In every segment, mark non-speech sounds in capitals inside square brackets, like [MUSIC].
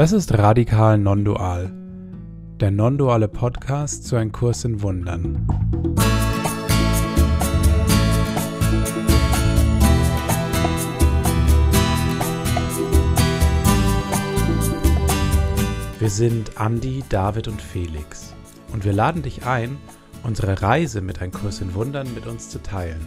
Das ist Radikal Non-Dual, der non-duale Podcast zu einem Kurs in Wundern. Wir sind Andi, David und Felix und wir laden dich ein, unsere Reise mit einem Kurs in Wundern mit uns zu teilen.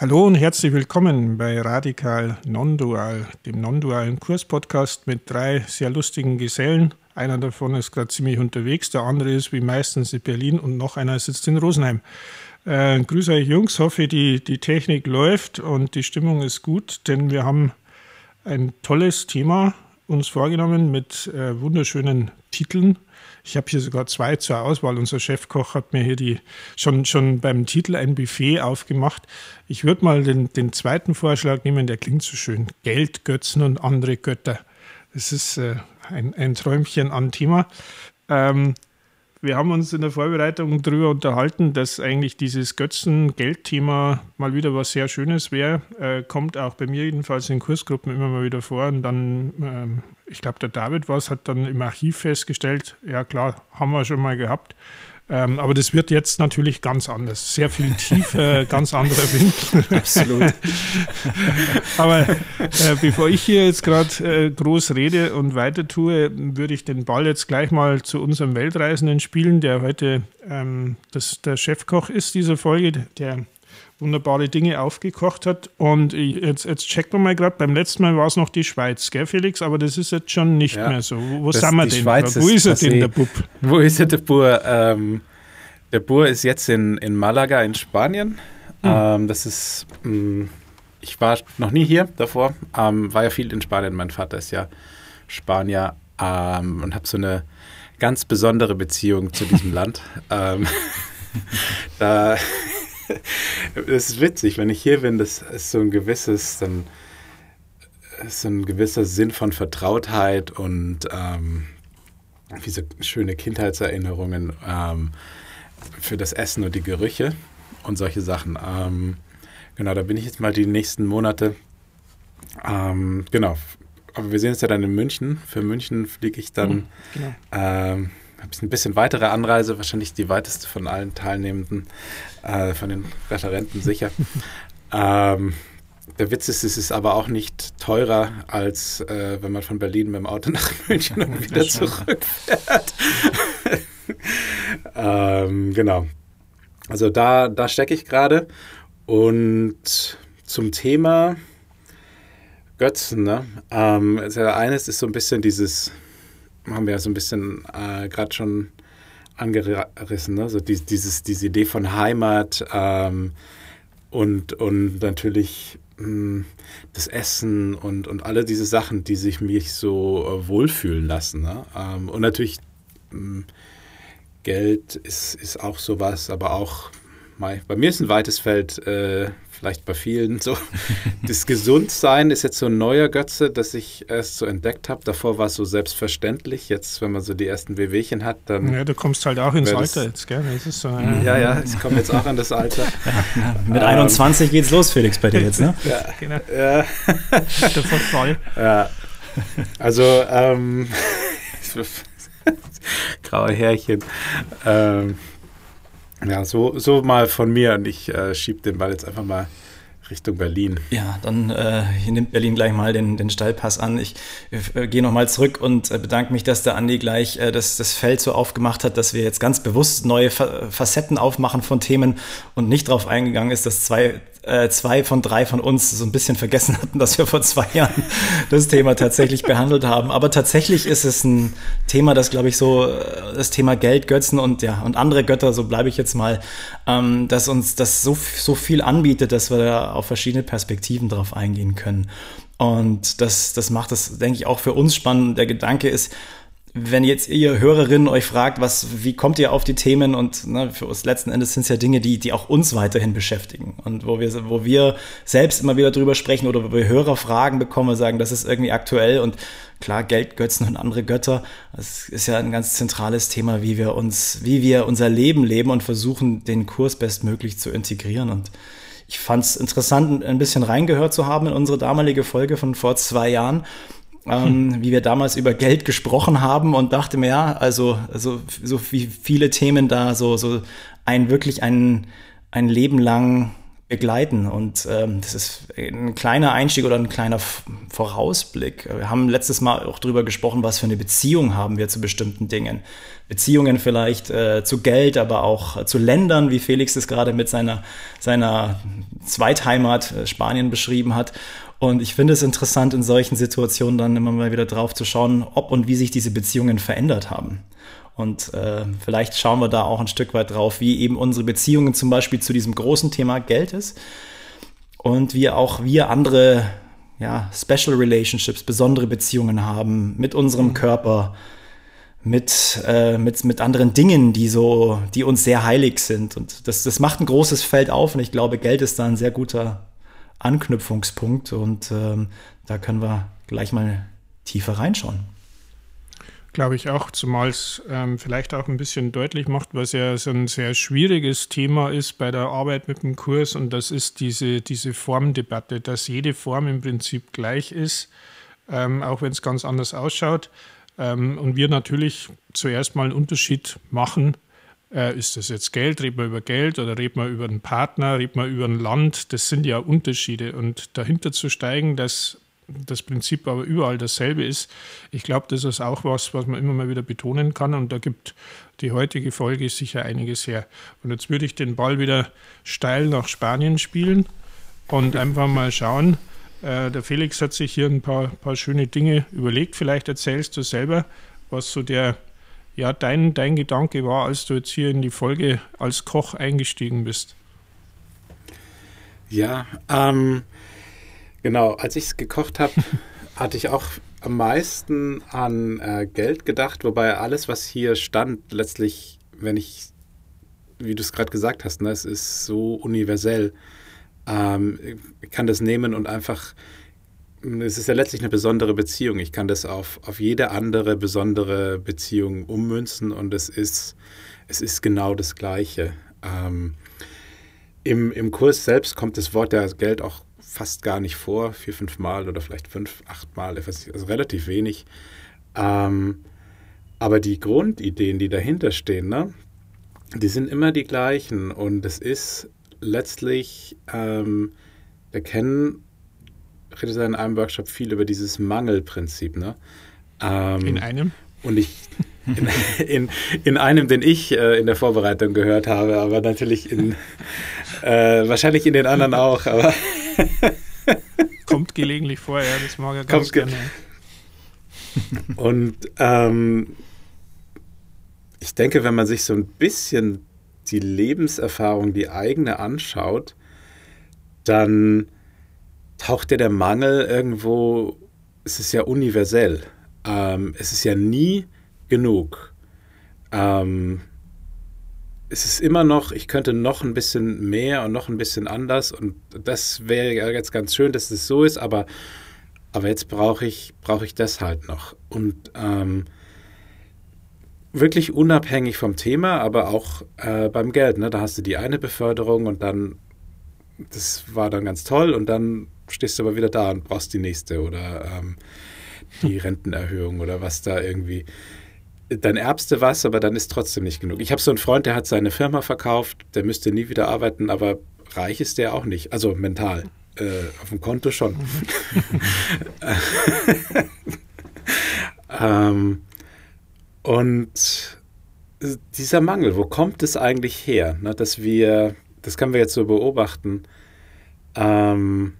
Hallo und herzlich willkommen bei Radikal Non-Dual, dem non-dualen Kurspodcast mit drei sehr lustigen Gesellen. Einer davon ist gerade ziemlich unterwegs, der andere ist wie meistens in Berlin und noch einer sitzt in Rosenheim. Äh, grüße euch Jungs, hoffe die, die Technik läuft und die Stimmung ist gut, denn wir haben ein tolles Thema uns vorgenommen mit äh, wunderschönen Titeln ich habe hier sogar zwei zur Auswahl. Unser Chefkoch hat mir hier die schon, schon beim Titel ein Buffet aufgemacht. Ich würde mal den, den zweiten Vorschlag nehmen, der klingt so schön. Geld, Götzen und andere Götter. Das ist äh, ein, ein Träumchen an Thema. Ähm, wir haben uns in der Vorbereitung darüber unterhalten, dass eigentlich dieses Götzen-Geld-Thema mal wieder was sehr Schönes wäre. Äh, kommt auch bei mir jedenfalls in Kursgruppen immer mal wieder vor. Und dann, ähm, ich glaube, der David was hat dann im Archiv festgestellt, ja klar, haben wir schon mal gehabt. Ähm, aber das wird jetzt natürlich ganz anders. Sehr viel tiefer, [LAUGHS] ganz anderer Winkel. Absolut. [LAUGHS] aber äh, bevor ich hier jetzt gerade äh, groß rede und weiter tue, würde ich den Ball jetzt gleich mal zu unserem Weltreisenden spielen, der heute ähm, das, der Chefkoch ist dieser Folge, der wunderbare Dinge aufgekocht hat. Und jetzt, jetzt checken wir mal gerade, beim letzten Mal war es noch die Schweiz, gell Felix? Aber das ist jetzt schon nicht ja, mehr so. Wo, wo sind wir denn? Schweiz wo ist, ist er denn, der Bub? [LAUGHS] Wo ist er, der Bur? Ähm, der Bur ist jetzt in, in Malaga in Spanien. Hm. Ähm, das ist, mh, mm, ich war noch nie hier davor, ähm, war ja viel in Spanien. Mein Vater ist ja Spanier ähm, und habe so eine ganz besondere Beziehung zu diesem Land. [LAUGHS] Ähm, [LAUGHS] da [LAUGHS] es ist witzig, wenn ich hier bin, das ist so ein gewisses, dann ist so ein gewisser Sinn von Vertrautheit und ähm, wie so schöne Kindheitserinnerungen ähm, für das Essen und die Gerüche und solche Sachen. Ähm, genau, da bin ich jetzt mal die nächsten Monate. Ähm, genau, aber wir sehen uns ja dann in München. Für München fliege ich dann. Mhm, genau. Ein bisschen weitere Anreise, wahrscheinlich die weiteste von allen Teilnehmenden, äh, von den Referenten sicher. [LAUGHS] ähm, der Witz ist, es ist aber auch nicht teurer, als äh, wenn man von Berlin mit dem Auto nach [LAUGHS] München und wieder zurückfährt. [LAUGHS] ähm, genau. Also da, da stecke ich gerade. Und zum Thema Götzen, ne? Ähm, also eines ist so ein bisschen dieses haben wir ja so ein bisschen äh, gerade schon angerissen, ne? so die, dieses, diese Idee von Heimat ähm, und, und natürlich mh, hm, das Essen und, und alle diese Sachen, die sich mich so äh, wohlfühlen lassen. Ne? Ähm, und natürlich mh, hm, Geld ist, ist auch sowas, aber auch bei mir ist ein weites Feld, äh, vielleicht bei vielen so. [LAUGHS] Das Gesundsein ist jetzt so ein neuer Götze, das ich erst so entdeckt habe. Davor war es so selbstverständlich. Jetzt, wenn man so die ersten Wehwehchen hat, dann. Ja, du kommst halt auch ins Alter jetzt, gell? Das ist so, äh, ja, ja, ich komme jetzt auch an das Alter. Ja, [LAUGHS] mit 21 ähm, geht's los, Felix, bei dir jetzt, ne? ja, [LAUGHS] genau. Ja. voll. Ja. Also, ähm, graue Härchen. Ähm, ja, so, so mal von mir und ich äh, schiebe den Ball jetzt einfach mal Richtung Berlin. Ja, dann äh, nimmt Berlin gleich mal den, den Stallpass an. Ich äh, gehe nochmal zurück und äh, bedanke mich, dass der Andi gleich äh, das, das Feld so aufgemacht hat, dass wir jetzt ganz bewusst neue Fa Facetten aufmachen von Themen und nicht darauf eingegangen ist, dass zwei äh, zwei von drei von uns so ein bisschen vergessen [LAUGHS] hatten, dass wir vor zwei Jahren das Thema tatsächlich behandelt haben. Aber tatsächlich ist es ein Thema, das glaube ich so, äh, das Thema Geld, Götzen und ja, und andere Götter, so bleibe ich jetzt mal, ähm, dass uns das so, so viel anbietet, dass wir da auf verschiedene Perspektiven drauf eingehen können. Und das, das macht es, denke ich, auch für uns spannend. Der Gedanke ist, wenn jetzt ihr Hörerinnen euch fragt, was, wie kommt ihr auf die Themen? Und ne, für uns letzten Endes sind es ja Dinge, die, die auch uns weiterhin beschäftigen. Und wo wir, wo wir selbst immer wieder drüber sprechen oder wo wir Hörerfragen bekommen und sagen, das ist irgendwie aktuell. Und klar, Geldgötzen und andere Götter, das ist ja ein ganz zentrales Thema, wie wir uns, wie wir unser Leben leben und versuchen, den Kurs bestmöglich zu integrieren. Und ich fand es interessant, ein bisschen reingehört zu haben in unsere damalige Folge von vor zwei Jahren ähm, [LAUGHS] wie wir damals über Geld gesprochen haben und dachte mir, ja, also, also so wie viele Themen da so, so ein wirklich ein, ein Leben lang begleiten. Und ähm, das ist ein kleiner Einstieg oder ein kleiner Vorausblick. Wir haben letztes Mal auch darüber gesprochen, was für eine Beziehung haben wir zu bestimmten Dingen. Beziehungen vielleicht äh, zu Geld, aber auch zu Ländern, wie Felix es gerade mit seiner, seiner Zweitheimat äh, Spanien beschrieben hat. Und ich finde es interessant, in solchen Situationen dann immer mal wieder drauf zu schauen, ob und wie sich diese Beziehungen verändert haben. Und äh, vielleicht schauen wir da auch ein Stück weit drauf, wie eben unsere Beziehungen zum Beispiel zu diesem großen Thema Geld ist und wie auch wir andere ja, Special Relationships, besondere Beziehungen haben mit unserem Körper, mit, äh, mit, mit anderen Dingen, die so, die uns sehr heilig sind. Und das, das macht ein großes Feld auf und ich glaube, Geld ist da ein sehr guter Anknüpfungspunkt und ähm, da können wir gleich mal tiefer reinschauen. Glaube ich auch, zumal es ähm, vielleicht auch ein bisschen deutlich macht, was ja so ein sehr schwieriges Thema ist bei der Arbeit mit dem Kurs und das ist diese, diese Formdebatte, dass jede Form im Prinzip gleich ist, ähm, auch wenn es ganz anders ausschaut. Ähm, und wir natürlich zuerst mal einen Unterschied machen äh, ist das jetzt Geld? Redet man über Geld oder redet man über einen Partner? Redet man über ein Land? Das sind ja Unterschiede. Und dahinter zu steigen, dass das Prinzip aber überall dasselbe ist, ich glaube, das ist auch was, was man immer mal wieder betonen kann. Und da gibt die heutige Folge sicher einiges her. Und jetzt würde ich den Ball wieder steil nach Spanien spielen und einfach mal schauen. Äh, der Felix hat sich hier ein paar, paar schöne Dinge überlegt. Vielleicht erzählst du selber, was so der ja, dein, dein Gedanke war, als du jetzt hier in die Folge als Koch eingestiegen bist. Ja, ähm, genau, als ich es gekocht habe, [LAUGHS] hatte ich auch am meisten an äh, Geld gedacht, wobei alles, was hier stand, letztlich, wenn ich, wie du es gerade gesagt hast, ne, es ist so universell. Ähm, ich kann das nehmen und einfach es ist ja letztlich eine besondere Beziehung. Ich kann das auf, auf jede andere besondere Beziehung ummünzen und es ist, es ist genau das Gleiche. Ähm, im, Im Kurs selbst kommt das Wort der Geld auch fast gar nicht vor, vier, fünf Mal oder vielleicht fünf, acht Mal, also relativ wenig. Ähm, aber die Grundideen, die dahinter stehen, ne, die sind immer die gleichen und es ist letztlich, ähm, wir kennen redet er in einem Workshop viel über dieses Mangelprinzip. Ne? Ähm, in einem? Und ich, in, [LAUGHS] in, in, einem, den ich äh, in der Vorbereitung gehört habe, aber natürlich in, äh, wahrscheinlich in den anderen auch, aber. [LAUGHS] Kommt gelegentlich vor, ja, das mag er ganz Kommt gerne. Und ähm, ich denke, wenn man sich so ein bisschen die Lebenserfahrung, die eigene anschaut, dann taucht ja der Mangel irgendwo, es ist ja universell. Ähm, es ist ja nie genug. Ähm, es ist immer noch, ich könnte noch ein bisschen mehr und noch ein bisschen anders und das wäre jetzt ganz schön, dass es so ist, aber, aber jetzt brauche ich, brauche ich das halt noch. Und ähm, wirklich unabhängig vom Thema, aber auch äh, beim Geld. Ne? Da hast du die eine Beförderung und dann, das war dann ganz toll und dann stehst du aber wieder da und brauchst die nächste oder ähm, die Rentenerhöhung oder was da irgendwie. Dann erbst du was, aber dann ist trotzdem nicht genug. Ich habe so einen Freund, der hat seine Firma verkauft, der müsste nie wieder arbeiten, aber reich ist der auch nicht. Also mental. Äh, auf dem Konto schon. [LAUGHS] ähm, und dieser Mangel, wo kommt es eigentlich her, ne, dass wir, das können wir jetzt so beobachten, ähm,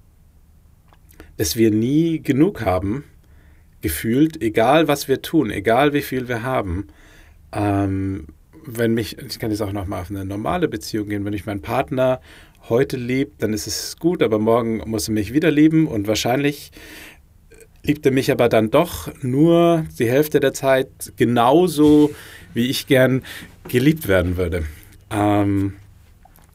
dass wir nie genug haben, gefühlt, egal was wir tun, egal wie viel wir haben. Ähm, wenn mich, ich kann jetzt auch nochmal auf eine normale Beziehung gehen, wenn ich meinen Partner heute liebt, dann ist es gut, aber morgen muss er mich wieder lieben und wahrscheinlich liebt er mich aber dann doch nur die Hälfte der Zeit genauso, wie ich gern geliebt werden würde. Ähm,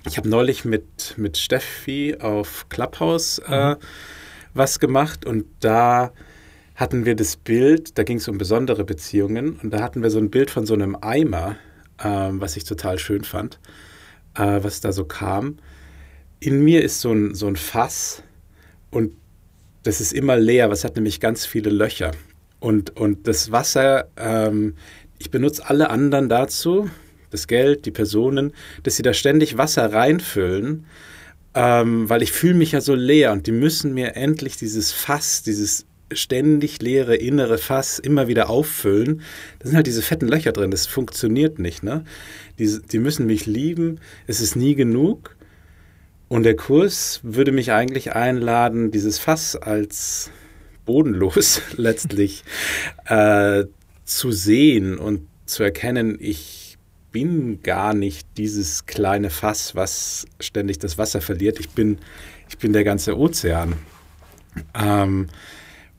ich habe neulich mit, mit Steffi auf Clubhouse äh, mhm. Was gemacht und da hatten wir das Bild, da ging es um besondere Beziehungen und da hatten wir so ein Bild von so einem Eimer, äh, was ich total schön fand, äh, was da so kam. In mir ist so ein, so ein Fass und das ist immer leer, was hat nämlich ganz viele Löcher. Und, und das Wasser, ähm, ich benutze alle anderen dazu, das Geld, die Personen, dass sie da ständig Wasser reinfüllen, ähm, weil ich fühle mich ja so leer und die müssen mir endlich dieses Fass, dieses ständig leere innere Fass immer wieder auffüllen. Da sind halt diese fetten Löcher drin, das funktioniert nicht. Ne? Die, die müssen mich lieben, es ist nie genug. Und der Kurs würde mich eigentlich einladen, dieses Fass als bodenlos [LAUGHS] letztlich äh, zu sehen und zu erkennen, ich bin gar nicht dieses kleine Fass, was ständig das Wasser verliert. Ich bin, ich bin der ganze Ozean. Ähm,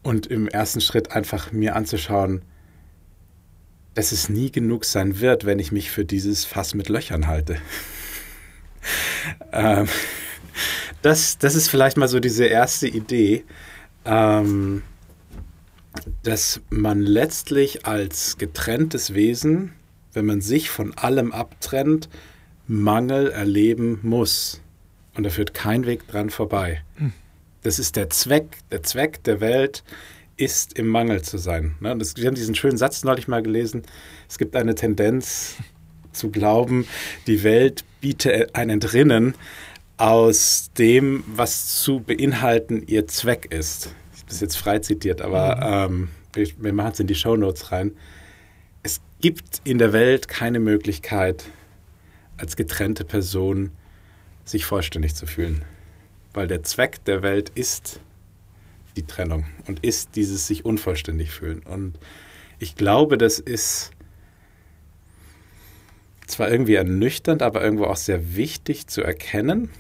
und im ersten Schritt einfach mir anzuschauen, dass es nie genug sein wird, wenn ich mich für dieses Fass mit Löchern halte. [LAUGHS] ähm, das, das ist vielleicht mal so diese erste Idee, ähm, dass man letztlich als getrenntes Wesen, wenn man sich von allem abtrennt, Mangel erleben muss. Und da führt kein Weg dran vorbei. Hm. Das ist der Zweck. Der Zweck der Welt ist im Mangel zu sein. Ne? Das, wir haben diesen schönen Satz neulich mal gelesen. Es gibt eine Tendenz [LAUGHS] zu glauben, die Welt biete ein Entrinnen aus dem, was zu beinhalten ihr Zweck ist. Das jetzt frei zitiert, aber mhm. ähm, wir, wir machen es in die Shownotes rein. Es gibt in der Welt keine Möglichkeit, als getrennte Person sich vollständig zu fühlen weil der Zweck der Welt ist die Trennung und ist dieses sich unvollständig fühlen. Und ich glaube, das ist zwar irgendwie ernüchternd, aber irgendwo auch sehr wichtig zu erkennen,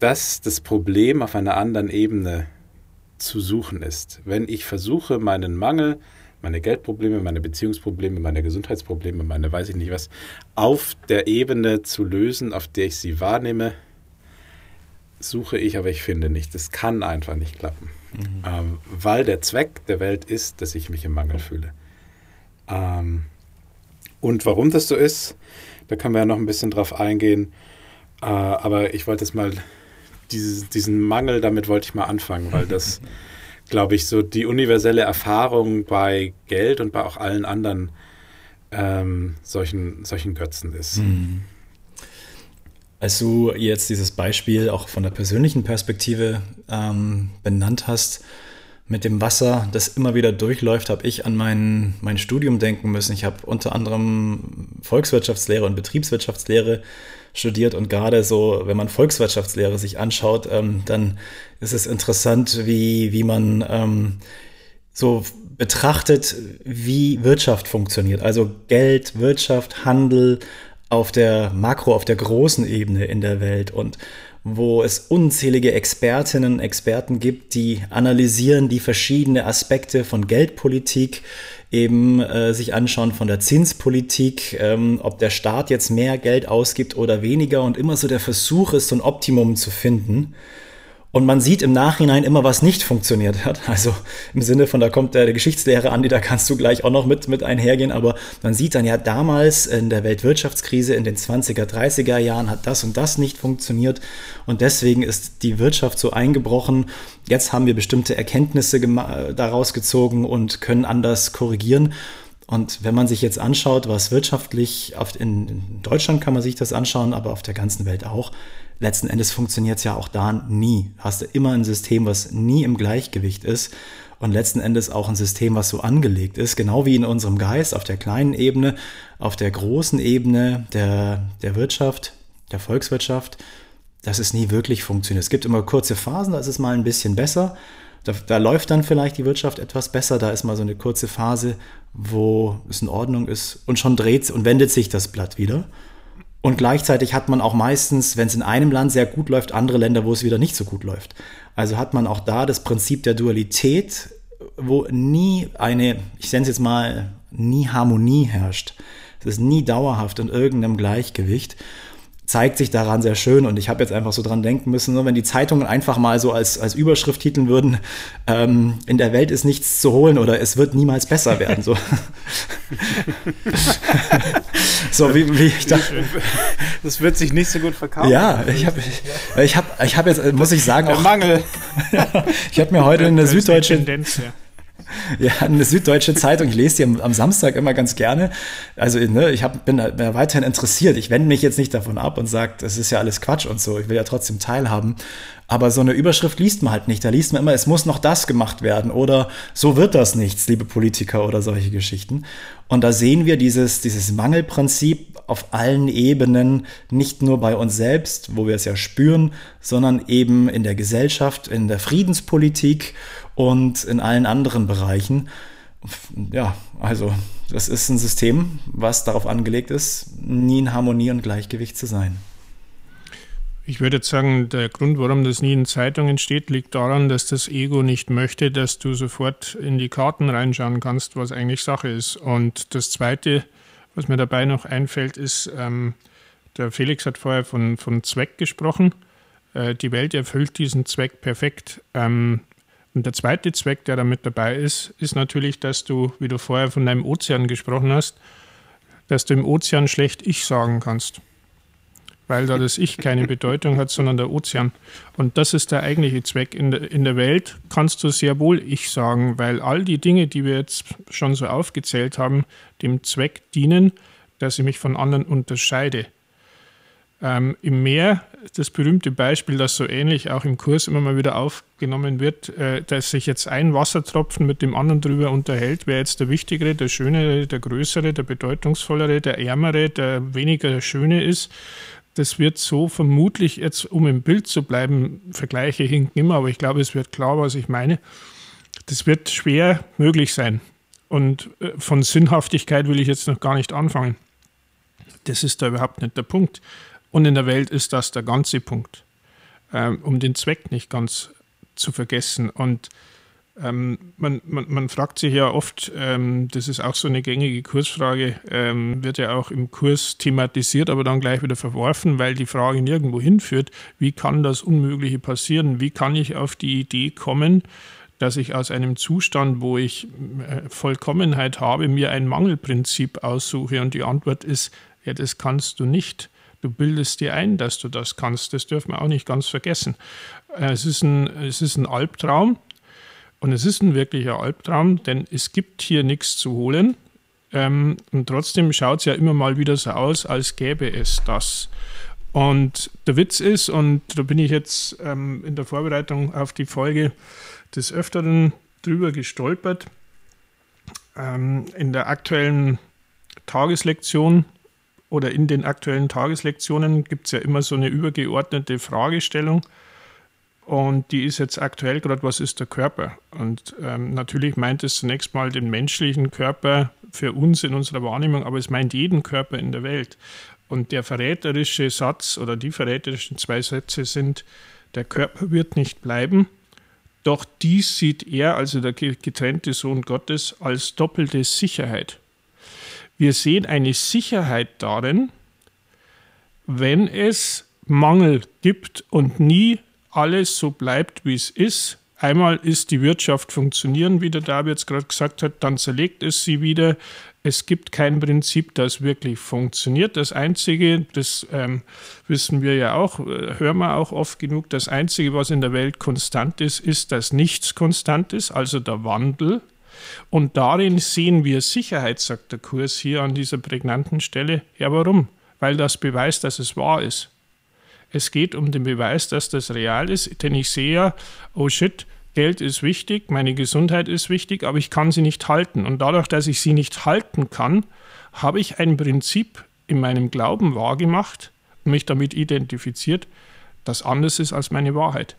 dass das Problem auf einer anderen Ebene zu suchen ist. Wenn ich versuche, meinen Mangel, meine Geldprobleme, meine Beziehungsprobleme, meine Gesundheitsprobleme, meine weiß ich nicht was, auf der Ebene zu lösen, auf der ich sie wahrnehme, suche ich, aber ich finde nicht. Das kann einfach nicht klappen. Mhm. Ähm, weil der Zweck der Welt ist, dass ich mich im Mangel fühle. Ähm, und warum das so ist, da können wir ja noch ein bisschen drauf eingehen. Äh, aber ich wollte jetzt mal dieses, diesen Mangel, damit wollte ich mal anfangen, weil das, [LAUGHS] glaube ich, so die universelle Erfahrung bei Geld und bei auch allen anderen ähm, solchen, solchen Götzen ist. Mhm. Als du jetzt dieses Beispiel auch von der persönlichen Perspektive ähm, benannt hast, mit dem Wasser, das immer wieder durchläuft, habe ich an mein, mein Studium denken müssen. Ich habe unter anderem Volkswirtschaftslehre und Betriebswirtschaftslehre studiert und gerade so, wenn man Volkswirtschaftslehre sich anschaut, ähm, dann ist es interessant, wie, wie man ähm, so betrachtet, wie Wirtschaft funktioniert. Also Geld, Wirtschaft, Handel, auf der Makro, auf der großen Ebene in der Welt und wo es unzählige Expertinnen Experten gibt, die analysieren die verschiedenen Aspekte von Geldpolitik, eben äh, sich anschauen von der Zinspolitik, ähm, ob der Staat jetzt mehr Geld ausgibt oder weniger und immer so der Versuch ist, so ein Optimum zu finden. Und man sieht im Nachhinein immer, was nicht funktioniert hat. Also im Sinne von, da kommt der, der Geschichtslehre an, die da kannst du gleich auch noch mit, mit einhergehen. Aber man sieht dann ja damals in der Weltwirtschaftskrise in den 20er, 30er Jahren hat das und das nicht funktioniert. Und deswegen ist die Wirtschaft so eingebrochen. Jetzt haben wir bestimmte Erkenntnisse daraus gezogen und können anders korrigieren. Und wenn man sich jetzt anschaut, was wirtschaftlich, in Deutschland kann man sich das anschauen, aber auf der ganzen Welt auch, letzten Endes funktioniert es ja auch da nie. Hast du immer ein System, was nie im Gleichgewicht ist und letzten Endes auch ein System, was so angelegt ist, genau wie in unserem Geist auf der kleinen Ebene, auf der großen Ebene der, der Wirtschaft, der Volkswirtschaft, dass es nie wirklich funktioniert. Es gibt immer kurze Phasen, da ist es mal ein bisschen besser. Da, da, läuft dann vielleicht die Wirtschaft etwas besser. Da ist mal so eine kurze Phase, wo es in Ordnung ist und schon dreht und wendet sich das Blatt wieder. Und gleichzeitig hat man auch meistens, wenn es in einem Land sehr gut läuft, andere Länder, wo es wieder nicht so gut läuft. Also hat man auch da das Prinzip der Dualität, wo nie eine, ich nenne es jetzt mal, nie Harmonie herrscht. Es ist nie dauerhaft in irgendeinem Gleichgewicht zeigt sich daran sehr schön und ich habe jetzt einfach so dran denken müssen, wenn die Zeitungen einfach mal so als, als Überschrift titeln würden, ähm, in der Welt ist nichts zu holen oder es wird niemals besser werden. So, [LAUGHS] so wie, wie ich dachte. Das wird sich nicht so gut verkaufen. Ja, ich habe ich hab, ich hab jetzt, muss ich sagen, der auch, Mangel. [LAUGHS] ich habe mir heute eine süddeutsche... Tendenz, ja ja, eine süddeutsche Zeitung. Ich lese die am, am Samstag immer ganz gerne. Also ne, ich hab, bin da weiterhin interessiert. Ich wende mich jetzt nicht davon ab und sage, das ist ja alles Quatsch und so. Ich will ja trotzdem teilhaben. Aber so eine Überschrift liest man halt nicht. Da liest man immer, es muss noch das gemacht werden oder so wird das nichts, liebe Politiker oder solche Geschichten. Und da sehen wir dieses, dieses Mangelprinzip auf allen Ebenen, nicht nur bei uns selbst, wo wir es ja spüren, sondern eben in der Gesellschaft, in der Friedenspolitik und in allen anderen Bereichen. Ja, also das ist ein System, was darauf angelegt ist, nie in Harmonie und Gleichgewicht zu sein. Ich würde jetzt sagen, der Grund, warum das nie in Zeitungen steht, liegt daran, dass das Ego nicht möchte, dass du sofort in die Karten reinschauen kannst, was eigentlich Sache ist. Und das Zweite, was mir dabei noch einfällt, ist, ähm, der Felix hat vorher von, von Zweck gesprochen. Äh, die Welt erfüllt diesen Zweck perfekt. Ähm, und der zweite Zweck, der da mit dabei ist, ist natürlich, dass du, wie du vorher von deinem Ozean gesprochen hast, dass du im Ozean schlecht Ich sagen kannst. Weil da das Ich keine [LAUGHS] Bedeutung hat, sondern der Ozean. Und das ist der eigentliche Zweck. In der, in der Welt kannst du sehr wohl Ich sagen, weil all die Dinge, die wir jetzt schon so aufgezählt haben, dem Zweck dienen, dass ich mich von anderen unterscheide. Ähm, Im Meer, das berühmte Beispiel, das so ähnlich auch im Kurs immer mal wieder aufgenommen wird, äh, dass sich jetzt ein Wassertropfen mit dem anderen drüber unterhält, wer jetzt der wichtigere, der schönere, der größere, der bedeutungsvollere, der ärmere, der weniger schöne ist. Das wird so vermutlich jetzt, um im Bild zu bleiben, Vergleiche hinken immer, aber ich glaube, es wird klar, was ich meine. Das wird schwer möglich sein. Und äh, von Sinnhaftigkeit will ich jetzt noch gar nicht anfangen. Das ist da überhaupt nicht der Punkt. Und in der Welt ist das der ganze Punkt, ähm, um den Zweck nicht ganz zu vergessen. Und ähm, man, man, man, fragt sich ja oft, ähm, das ist auch so eine gängige Kursfrage, ähm, wird ja auch im Kurs thematisiert, aber dann gleich wieder verworfen, weil die Frage nirgendwo hinführt, wie kann das Unmögliche passieren? Wie kann ich auf die Idee kommen, dass ich aus einem Zustand, wo ich äh, Vollkommenheit habe, mir ein Mangelprinzip aussuche? Und die Antwort ist, ja, das kannst du nicht. Du bildest dir ein, dass du das kannst. Das dürfen wir auch nicht ganz vergessen. Äh, es ist ein, es ist ein Albtraum und es ist ein wirklicher Albtraum, denn es gibt hier nichts zu holen. Ähm, und trotzdem schaut es ja immer mal wieder so aus, als gäbe es das. Und der Witz ist, und da bin ich jetzt ähm, in der Vorbereitung auf die Folge des Öfteren drüber gestolpert, ähm, in der aktuellen Tageslektion oder in den aktuellen Tageslektionen gibt es ja immer so eine übergeordnete Fragestellung. Und die ist jetzt aktuell gerade, was ist der Körper? Und ähm, natürlich meint es zunächst mal den menschlichen Körper für uns in unserer Wahrnehmung, aber es meint jeden Körper in der Welt. Und der verräterische Satz oder die verräterischen zwei Sätze sind, der Körper wird nicht bleiben, doch dies sieht er, also der getrennte Sohn Gottes, als doppelte Sicherheit. Wir sehen eine Sicherheit darin, wenn es Mangel gibt und nie alles so bleibt, wie es ist. Einmal ist die Wirtschaft funktionieren, wie der David jetzt gerade gesagt hat, dann zerlegt es sie wieder. Es gibt kein Prinzip, das wirklich funktioniert. Das Einzige, das ähm, wissen wir ja auch, äh, hören wir auch oft genug, das Einzige, was in der Welt konstant ist, ist, dass nichts konstant ist, also der Wandel. Und darin sehen wir Sicherheit, sagt der Kurs hier an dieser prägnanten Stelle. Ja, warum? Weil das beweist, dass es wahr ist. Es geht um den Beweis, dass das real ist, denn ich sehe ja, oh shit, Geld ist wichtig, meine Gesundheit ist wichtig, aber ich kann sie nicht halten. Und dadurch, dass ich sie nicht halten kann, habe ich ein Prinzip in meinem Glauben wahrgemacht und mich damit identifiziert, das anders ist als meine Wahrheit.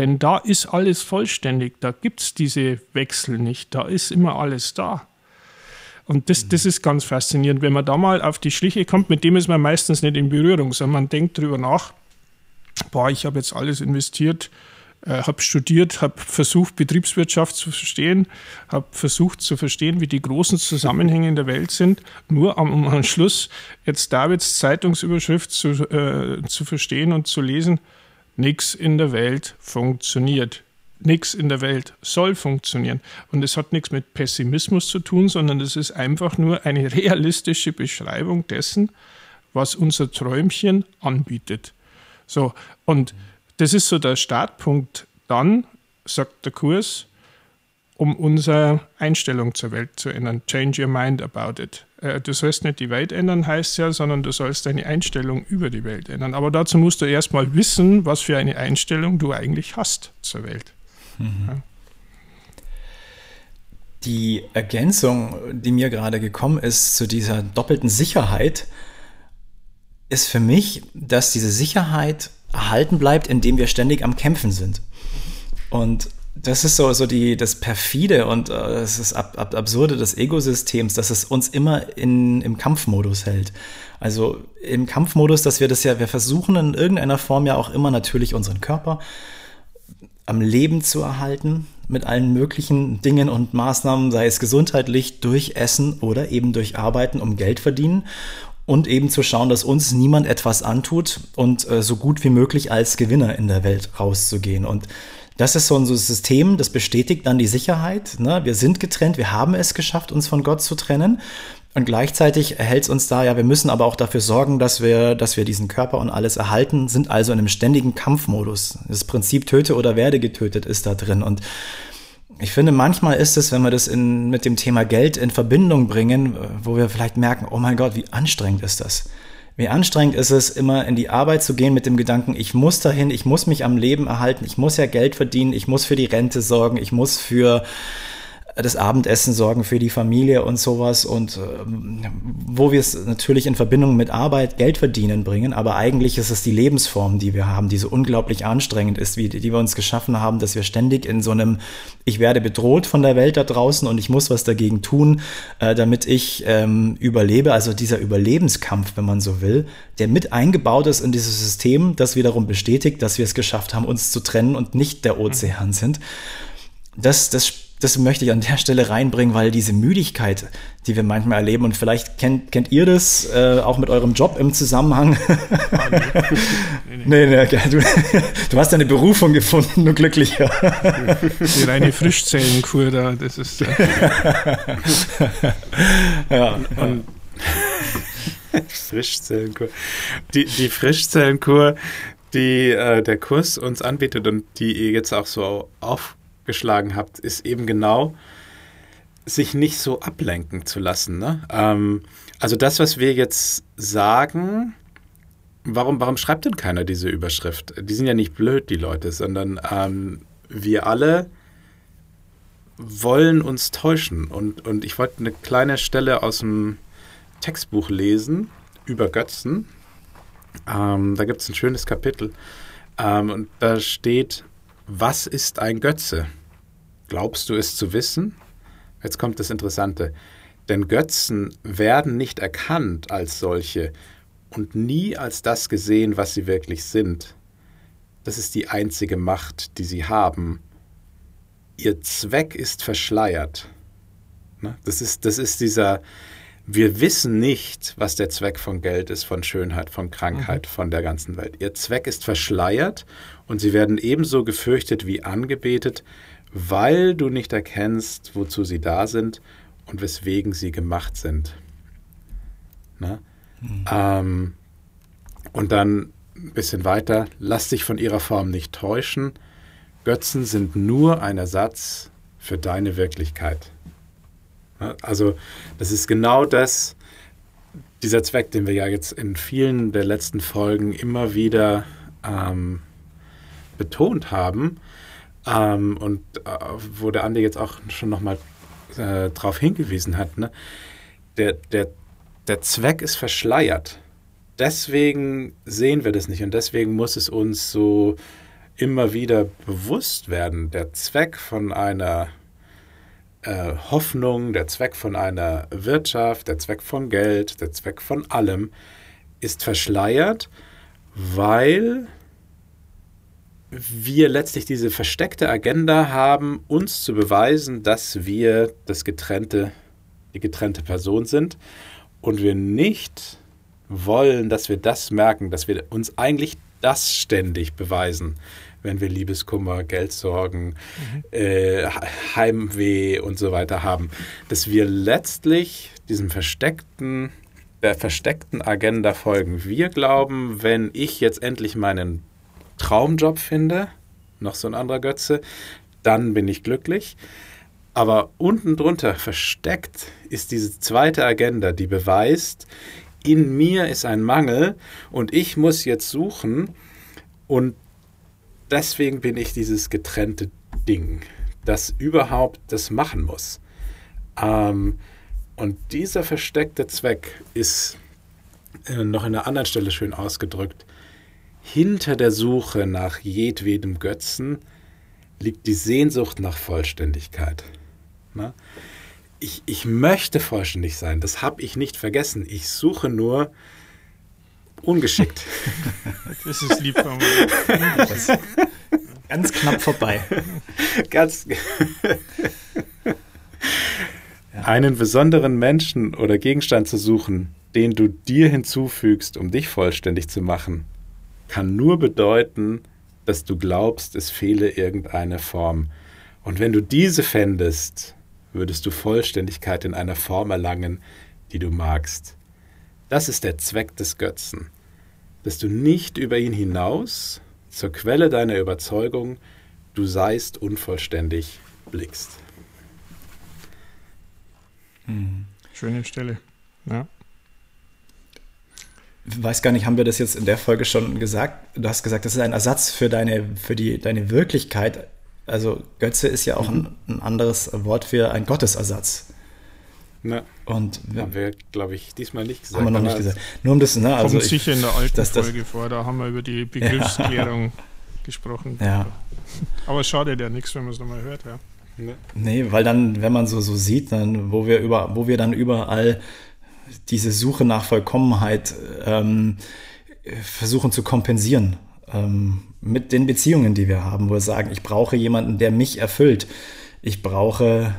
Denn da ist alles vollständig, da gibt es diese Wechsel nicht, da ist immer alles da. Und das, das ist ganz faszinierend, wenn man da mal auf die Schliche kommt, mit dem ist man meistens nicht in Berührung, sondern man denkt darüber nach, boah, ich habe jetzt alles investiert, äh, habe studiert, habe versucht, Betriebswirtschaft zu verstehen, habe versucht zu verstehen, wie die großen Zusammenhänge in der Welt sind, nur um am Schluss jetzt Davids Zeitungsüberschrift zu, äh, zu verstehen und zu lesen, nichts in der Welt funktioniert. Nichts in der Welt soll funktionieren. Und es hat nichts mit Pessimismus zu tun, sondern es ist einfach nur eine [LAUGHS] realistische Beschreibung dessen, was unser Träumchen anbietet. So, und das ist so der Startpunkt. Dann sagt der Kurs, um unsere Einstellung zur Welt zu ändern. Change your mind about it. Äh, du sollst nicht die Welt ändern, heißt ja, sondern du sollst deine Einstellung über die Welt ändern. Aber dazu musst du erstmal wissen, was für eine Einstellung du eigentlich hast zur Welt. Mhm. Ja. Die Ergänzung, die mir gerade gekommen ist zu dieser doppelten Sicherheit, ist für mich, dass diese Sicherheit erhalten bleibt, indem wir ständig am Kämpfen sind. Und das ist so, so die, das perfide und äh, das ist ab, ab, absurde des Egosystems, dass es uns immer in, im Kampfmodus hält. Also im Kampfmodus, dass wir das ja, wir versuchen in irgendeiner Form ja auch immer natürlich unseren Körper am Leben zu erhalten mit allen möglichen Dingen und Maßnahmen, sei es gesundheitlich, durch Essen oder eben durch Arbeiten, um Geld verdienen und eben zu schauen, dass uns niemand etwas antut und äh, so gut wie möglich als Gewinner in der Welt rauszugehen. Und das ist so ein System, das bestätigt dann die Sicherheit. Ne? Wir sind getrennt, wir haben es geschafft, uns von Gott zu trennen. Und gleichzeitig hält es uns da, ja, wir müssen aber auch dafür sorgen, dass wir, dass wir diesen Körper und alles erhalten, sind also in einem ständigen Kampfmodus. Das Prinzip töte oder werde getötet ist da drin. Und ich finde, manchmal ist es, wenn wir das in, mit dem Thema Geld in Verbindung bringen, wo wir vielleicht merken, oh mein Gott, wie anstrengend ist das? Wie anstrengend ist es, immer in die Arbeit zu gehen mit dem Gedanken, ich muss dahin, ich muss mich am Leben erhalten, ich muss ja Geld verdienen, ich muss für die Rente sorgen, ich muss für das Abendessen sorgen für die Familie und sowas. Und ähm, wo wir es natürlich in Verbindung mit Arbeit Geld verdienen bringen, aber eigentlich ist es die Lebensform, die wir haben, die so unglaublich anstrengend ist, wie die wir uns geschaffen haben, dass wir ständig in so einem ich werde bedroht von der Welt da draußen und ich muss was dagegen tun, äh, damit ich ähm, überlebe, also dieser Überlebenskampf, wenn man so will, der mit eingebaut ist in dieses System, das wiederum bestätigt, dass wir es geschafft haben, uns zu trennen und nicht der Ozean sind. Das, das das möchte ich an der Stelle reinbringen, weil diese Müdigkeit, die wir manchmal erleben, und vielleicht kennt, kennt ihr das äh, auch mit eurem Job im Zusammenhang. Ah, [LAUGHS] nee, nee, nee. nee du, du, hast deine Berufung gefunden, du Glücklicher. Die reine Frischzellenkur da, das ist. Äh [LAUGHS] ja, und, Frischzellenkur. Die, die Frischzellenkur, die äh, der Kurs uns anbietet und die ihr jetzt auch so auf geschlagen habt, ist eben genau, sich nicht so ablenken zu lassen. Ne? Ähm, also das, was wir jetzt sagen, warum, warum schreibt denn keiner diese Überschrift? Die sind ja nicht blöd, die Leute, sondern ähm, wir alle wollen uns täuschen. Und, und ich wollte eine kleine Stelle aus dem Textbuch lesen über Götzen. Ähm, da gibt es ein schönes Kapitel. Ähm, und da steht, was ist ein Götze? Glaubst du es zu wissen? Jetzt kommt das Interessante. Denn Götzen werden nicht erkannt als solche und nie als das gesehen, was sie wirklich sind. Das ist die einzige Macht, die sie haben. Ihr Zweck ist verschleiert. Ne? Das ist, das ist dieser, wir wissen nicht, was der Zweck von Geld ist, von Schönheit, von Krankheit, mhm. von der ganzen Welt. Ihr Zweck ist verschleiert und sie werden ebenso gefürchtet wie angebetet, weil du nicht erkennst, wozu sie da sind und weswegen sie gemacht sind. Ne? Mhm. Ähm, und dann ein bisschen weiter, lass dich von ihrer Form nicht täuschen. Götzen sind nur ein Ersatz für deine Wirklichkeit. Ne? Also das ist genau das, dieser Zweck, den wir ja jetzt in vielen der letzten Folgen immer wieder ähm, betont haben ähm, und äh, wo der Andi jetzt auch schon nochmal äh, darauf hingewiesen hat, ne? der, der, der Zweck ist verschleiert. deswegen sehen wir das nicht und deswegen muss es uns so immer wieder bewusst werden, der Zweck von einer äh, Hoffnung, der Zweck von einer Wirtschaft, der Zweck von Geld, der Zweck von allem ist verschleiert, weil wir letztlich diese versteckte Agenda haben, uns zu beweisen, dass wir das getrennte, die getrennte Person sind und wir nicht wollen, dass wir das merken, dass wir uns eigentlich das ständig beweisen, wenn wir Liebeskummer, Geldsorgen, mhm. äh, Heimweh und so weiter haben, dass wir letztlich diesem versteckten, der versteckten Agenda folgen. Wir glauben, wenn ich jetzt endlich meinen Traumjob finde, noch so ein anderer Götze, dann bin ich glücklich. Aber unten drunter versteckt ist diese zweite Agenda, die beweist, in mir ist ein Mangel und ich muss jetzt suchen und deswegen bin ich dieses getrennte Ding, das überhaupt das machen muss. Ähm, und dieser versteckte Zweck ist äh, noch an einer anderen Stelle schön ausgedrückt. Hinter der Suche nach jedwedem Götzen liegt die Sehnsucht nach Vollständigkeit. Na? Ich, ich möchte vollständig sein, das habe ich nicht vergessen. Ich suche nur ungeschickt. [LAUGHS] Das ist lieb formuliert. Ganz knapp vorbei. [LAUGHS] Ganz. Einen besonderen Menschen oder Gegenstand zu suchen, den du dir hinzufügst, um dich vollständig zu machen, kann nur bedeuten, dass du glaubst, es fehle irgendeine Form. Und wenn du diese fändest, würdest du Vollständigkeit in einer Form erlangen, die du magst. Das ist der Zweck des Götzen, dass du nicht über ihn hinaus zur Quelle deiner Überzeugung, du seist unvollständig, blickst. Hm. Schöne Stelle. Ja. Ich weiß gar nicht, haben wir das jetzt in der Folge schon gesagt? Du hast gesagt, das ist ein Ersatz für deine, für die, deine Wirklichkeit. Also Götze ist ja auch mhm. ein, ein, anderes Wort für ein Gottesersatz. Na, und haben wir, glaube ich, diesmal nicht gesagt. Haben wir noch nicht gesagt. Nur um das, ne, also kommt ich, sicher in der alten das, Folge vor, da haben wir über die Begriffsklärung ja. [LAUGHS] gesprochen. Ja. Aber schade ja nichts, wenn man es nochmal hört, ja. Nee. nee, weil dann, wenn man so, so sieht, dann, wo wir über, wo wir dann überall diese Suche nach Vollkommenheit ähm, versuchen zu kompensieren ähm, mit den Beziehungen, die wir haben, wo wir sagen, ich brauche jemanden, der mich erfüllt. Ich brauche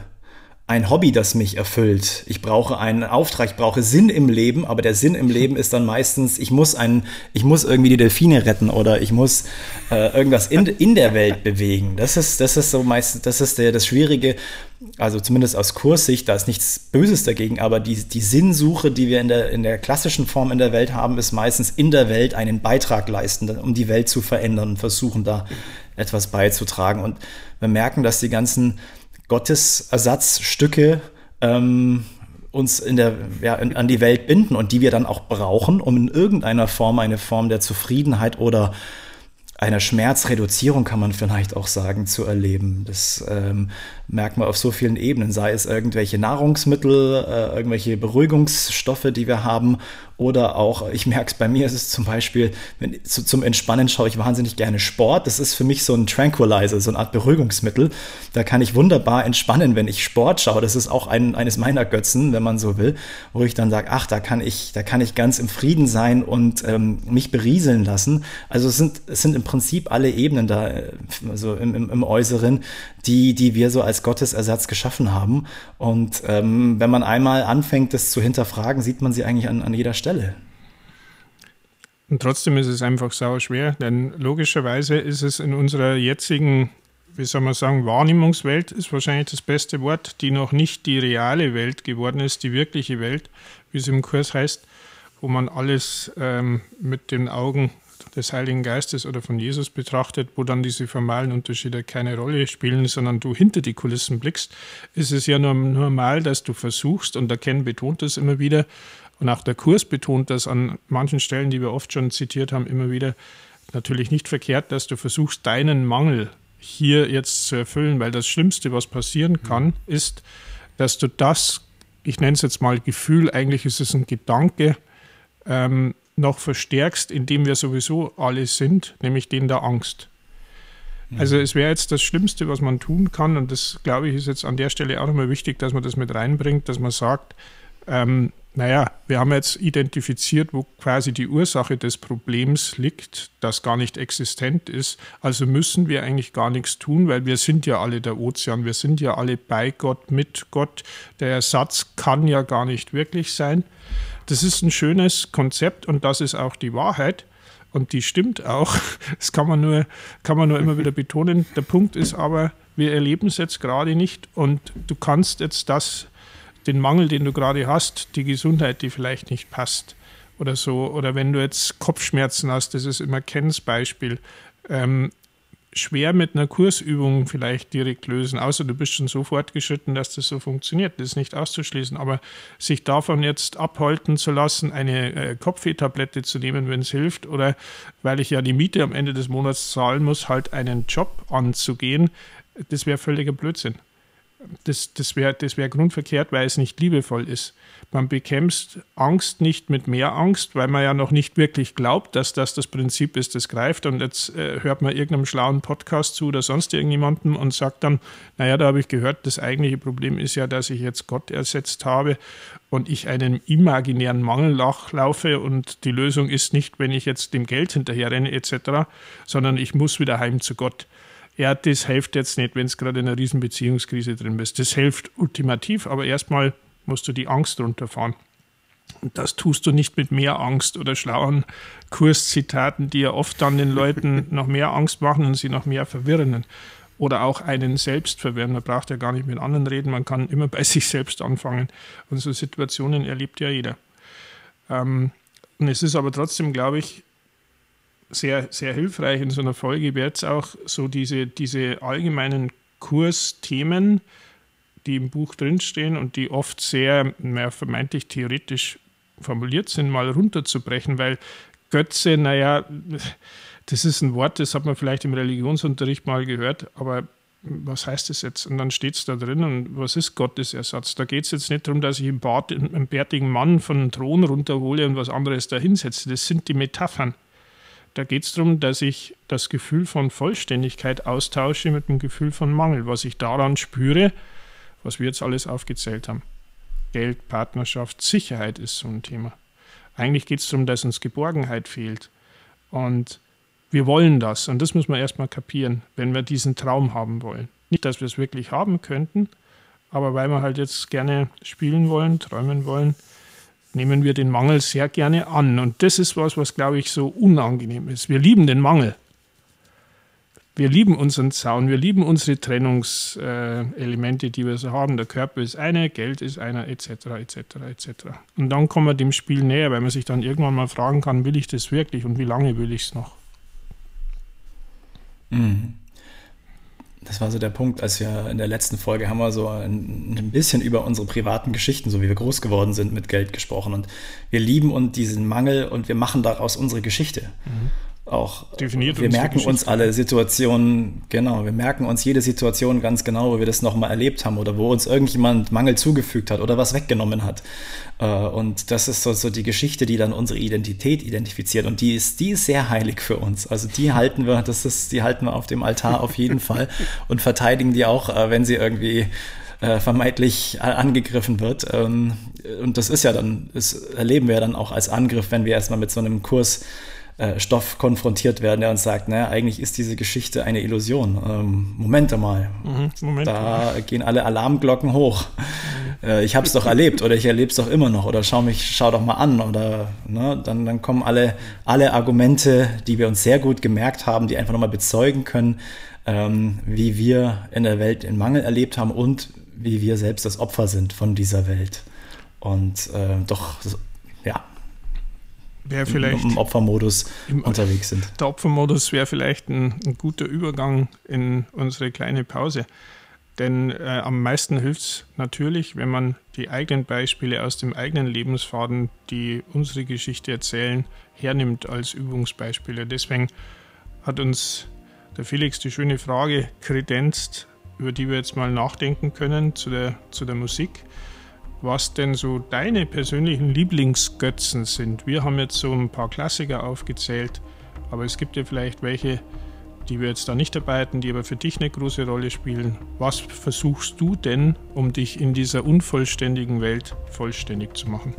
ein Hobby, das mich erfüllt. Ich brauche einen Auftrag, ich brauche Sinn im Leben, aber der Sinn im Leben ist dann meistens, ich muss einen, ich muss irgendwie die Delfine retten oder ich muss äh, irgendwas in, in der Welt bewegen. Das ist, das ist so meistens, das ist der, das Schwierige, also zumindest aus Kurssicht, da ist nichts Böses dagegen, aber die, die Sinnsuche, die wir in der, in der klassischen Form in der Welt haben, ist meistens in der Welt einen Beitrag leisten, um die Welt zu verändern und versuchen da etwas beizutragen. Und wir merken, dass die ganzen Gottesersatzstücke ähm, uns in der, ja, in, an die Welt binden und die wir dann auch brauchen, um in irgendeiner Form eine Form der Zufriedenheit oder einer Schmerzreduzierung, kann man vielleicht auch sagen, zu erleben. Das ähm, merkt man auf so vielen Ebenen, sei es irgendwelche Nahrungsmittel, äh, irgendwelche Beruhigungsstoffe, die wir haben oder auch, ich merke es bei mir, ist es zum Beispiel, wenn, zu, zum Entspannen schaue ich wahnsinnig gerne Sport. Das ist für mich so ein Tranquilizer, so eine Art Beruhigungsmittel. Da kann ich wunderbar entspannen, wenn ich Sport schaue. Das ist auch ein, eines meiner Götzen, wenn man so will, wo ich dann sage, ach, da kann ich, da kann ich ganz im Frieden sein und ähm, mich berieseln lassen. Also es sind, es sind im Prinzip alle Ebenen da, also im, im, im Äußeren, die, die wir so als Gottesersatz geschaffen haben. Und ähm, wenn man einmal anfängt, das zu hinterfragen, sieht man sie eigentlich an, an jeder Stelle. Und trotzdem ist es einfach sau schwer, denn logischerweise ist es in unserer jetzigen, wie soll man sagen, Wahrnehmungswelt ist wahrscheinlich das beste Wort, die noch nicht die reale Welt geworden ist, die wirkliche Welt, wie es im Kurs heißt, wo man alles ähm, mit den Augen des Heiligen Geistes oder von Jesus betrachtet, wo dann diese formalen Unterschiede keine Rolle spielen, sondern du hinter die Kulissen blickst, ist es ja nur normal, dass du versuchst, und der Ken betont das immer wieder, und auch der Kurs betont das an manchen Stellen, die wir oft schon zitiert haben, immer wieder, natürlich nicht verkehrt, dass du versuchst, deinen Mangel hier jetzt zu erfüllen, weil das Schlimmste, was passieren kann, ist, dass du das, ich nenne es jetzt mal Gefühl, eigentlich ist es ein Gedanke, ähm, noch verstärkst, indem wir sowieso alle sind, nämlich den der Angst. Also es wäre jetzt das Schlimmste, was man tun kann, und das glaube ich ist jetzt an der Stelle auch nochmal wichtig, dass man das mit reinbringt, dass man sagt, ähm, naja, wir haben jetzt identifiziert, wo quasi die Ursache des Problems liegt, das gar nicht existent ist. Also müssen wir eigentlich gar nichts tun, weil wir sind ja alle der Ozean, wir sind ja alle bei Gott, mit Gott. Der Ersatz kann ja gar nicht wirklich sein. Das ist ein schönes Konzept und das ist auch die Wahrheit. Und die stimmt auch. [LAUGHS] Das kann man nur, kann man nur immer wieder betonen. Der Punkt ist aber, wir erleben es jetzt gerade nicht und du kannst jetzt das, den Mangel, den du gerade hast, die Gesundheit, die vielleicht nicht passt oder so, oder wenn du jetzt Kopfschmerzen hast, das ist immer Kens Beispiel, ähm, schwer mit einer Kursübung vielleicht direkt lösen, außer du bist schon so fortgeschritten, dass das so funktioniert. Das ist nicht auszuschließen. Aber sich davon jetzt abhalten zu lassen, eine äh, Kopfweh-Tablette zu nehmen, wenn es hilft, oder weil ich ja die Miete am Ende des Monats zahlen muss, halt einen Job anzugehen, das wäre völliger Blödsinn das, das wäre das wär grundverkehrt, weil es nicht liebevoll ist. Man bekämpft Angst nicht mit mehr Angst, weil man ja noch nicht wirklich glaubt, dass das das Prinzip ist, das greift. Und jetzt äh, hört man irgendeinem schlauen Podcast zu oder sonst irgendjemandem und sagt dann, naja, da habe ich gehört, das eigentliche Problem ist ja, dass ich jetzt Gott ersetzt habe und ich einen imaginären Mangel laufe und die Lösung ist nicht, wenn ich jetzt dem Geld hinterher renne etc., sondern ich muss wieder heim zu Gott ja, das hilft jetzt nicht, wenn es gerade in einer riesen Beziehungskrise drin bist. Das hilft ultimativ, aber erstmal musst du die Angst runterfahren. Und das tust du nicht mit mehr Angst oder schlauen Kurszitaten, die ja oft dann den Leuten [LAUGHS] noch mehr Angst machen und sie noch mehr verwirren. Oder auch einen selbst verwirren. Man braucht ja gar nicht mit anderen reden, man kann immer bei [LAUGHS] sich selbst anfangen. Und so Situationen erlebt ja jeder. Ähm, und es ist aber trotzdem, glaube ich, sehr, sehr hilfreich in so einer Folge wäre jetzt auch so diese, diese allgemeinen Kursthemen, die im Buch drinstehen und die oft sehr mehr vermeintlich theoretisch formuliert sind, mal runterzubrechen, weil Götze, naja, das ist ein Wort, das hat man vielleicht im Religionsunterricht mal gehört, aber was heißt das jetzt? Und dann steht es da drin und was ist Gottesersatz? Da geht es jetzt nicht darum, dass ich im Bart einen bärtigen Mann von einem Thron runterhole und was anderes da hinsetze. Das sind die Metaphern. Da geht es darum, dass ich das Gefühl von Vollständigkeit austausche mit dem Gefühl von Mangel, was ich daran spüre, was wir jetzt alles aufgezählt haben. Geld, Partnerschaft, Sicherheit ist so ein Thema. Eigentlich geht es darum, dass uns Geborgenheit fehlt. Und wir wollen das. Und das muss man erstmal kapieren, wenn wir diesen Traum haben wollen. Nicht, dass wir es wirklich haben könnten, aber weil wir halt jetzt gerne spielen wollen, träumen wollen, nehmen wir den Mangel sehr gerne an. Und das ist was, was, glaube ich, so unangenehm ist. Wir lieben den Mangel. Wir lieben unseren Zaun, wir lieben unsere Trennungselemente, die wir so haben. Der Körper ist eine, Geld ist einer, etc., etc., etc. Und dann kommen wir dem Spiel näher, weil man sich dann irgendwann mal fragen kann, will ich das wirklich und wie lange will ich es noch? Mhm das war so der Punkt, als wir in der letzten Folge haben wir so ein, ein, bisschen über unsere privaten Geschichten, so wie wir groß geworden sind mit Geld gesprochen. Und wir lieben und diesen Mangel und wir machen daraus unsere Geschichte. Mhm auch definiert wir merken uns alle Situationen, genau, wir merken uns jede Situation ganz genau, wo wir das nochmal erlebt haben oder wo uns irgendjemand Mangel zugefügt hat oder was weggenommen hat. Äh, und das ist so, so die Geschichte, die dann unsere Identität identifiziert und die ist, die ist sehr heilig für uns. Also die halten wir, das ist, die halten wir auf dem Altar auf jeden [LAUGHS] Fall und verteidigen die auch, äh, wenn sie irgendwie äh, vermeintlich angegriffen wird. Ähm, und das ist ja dann, das erleben wir dann auch als Angriff, wenn wir erstmal mit so einem Kurs äh, Stoff konfrontiert werden, der uns sagt, naja, eigentlich ist diese Geschichte eine Illusion. Ähm, Momente mal, mhm, Moment. da gehen alle Alarmglocken hoch. Mhm. Äh, ich habe es doch erlebt oder ich erlebe es doch immer noch oder schau mich, schau doch mal an oder ne, dann, dann kommen alle, alle Argumente, die wir uns sehr gut gemerkt haben, die einfach nochmal bezeugen können, ähm, wie wir in der Welt den Mangel erlebt haben und wie wir selbst das Opfer sind von dieser Welt. Und äh, doch, ja, wäre vielleicht im Opfermodus im, unterwegs sind. Der Opfermodus wäre vielleicht ein, ein, guter Übergang in unsere kleine Pause. Denn äh, am meisten hilft es natürlich, wenn man die eigenen Beispiele aus dem eigenen Lebensfaden, die unsere Geschichte erzählen, hernimmt als Übungsbeispiele. Deswegen hat uns der Felix die schöne Frage kredenzt, über die wir jetzt mal nachdenken können zu der, zu der Musik. Was denn so deine persönlichen Lieblingsgötzen sind. Wir haben jetzt so ein paar Klassiker aufgezählt, aber es gibt ja vielleicht welche, die wir jetzt da nicht dabei hatten, die aber für dich eine große Rolle spielen. Was versuchst du denn, um dich in dieser unvollständigen Welt vollständig zu machen?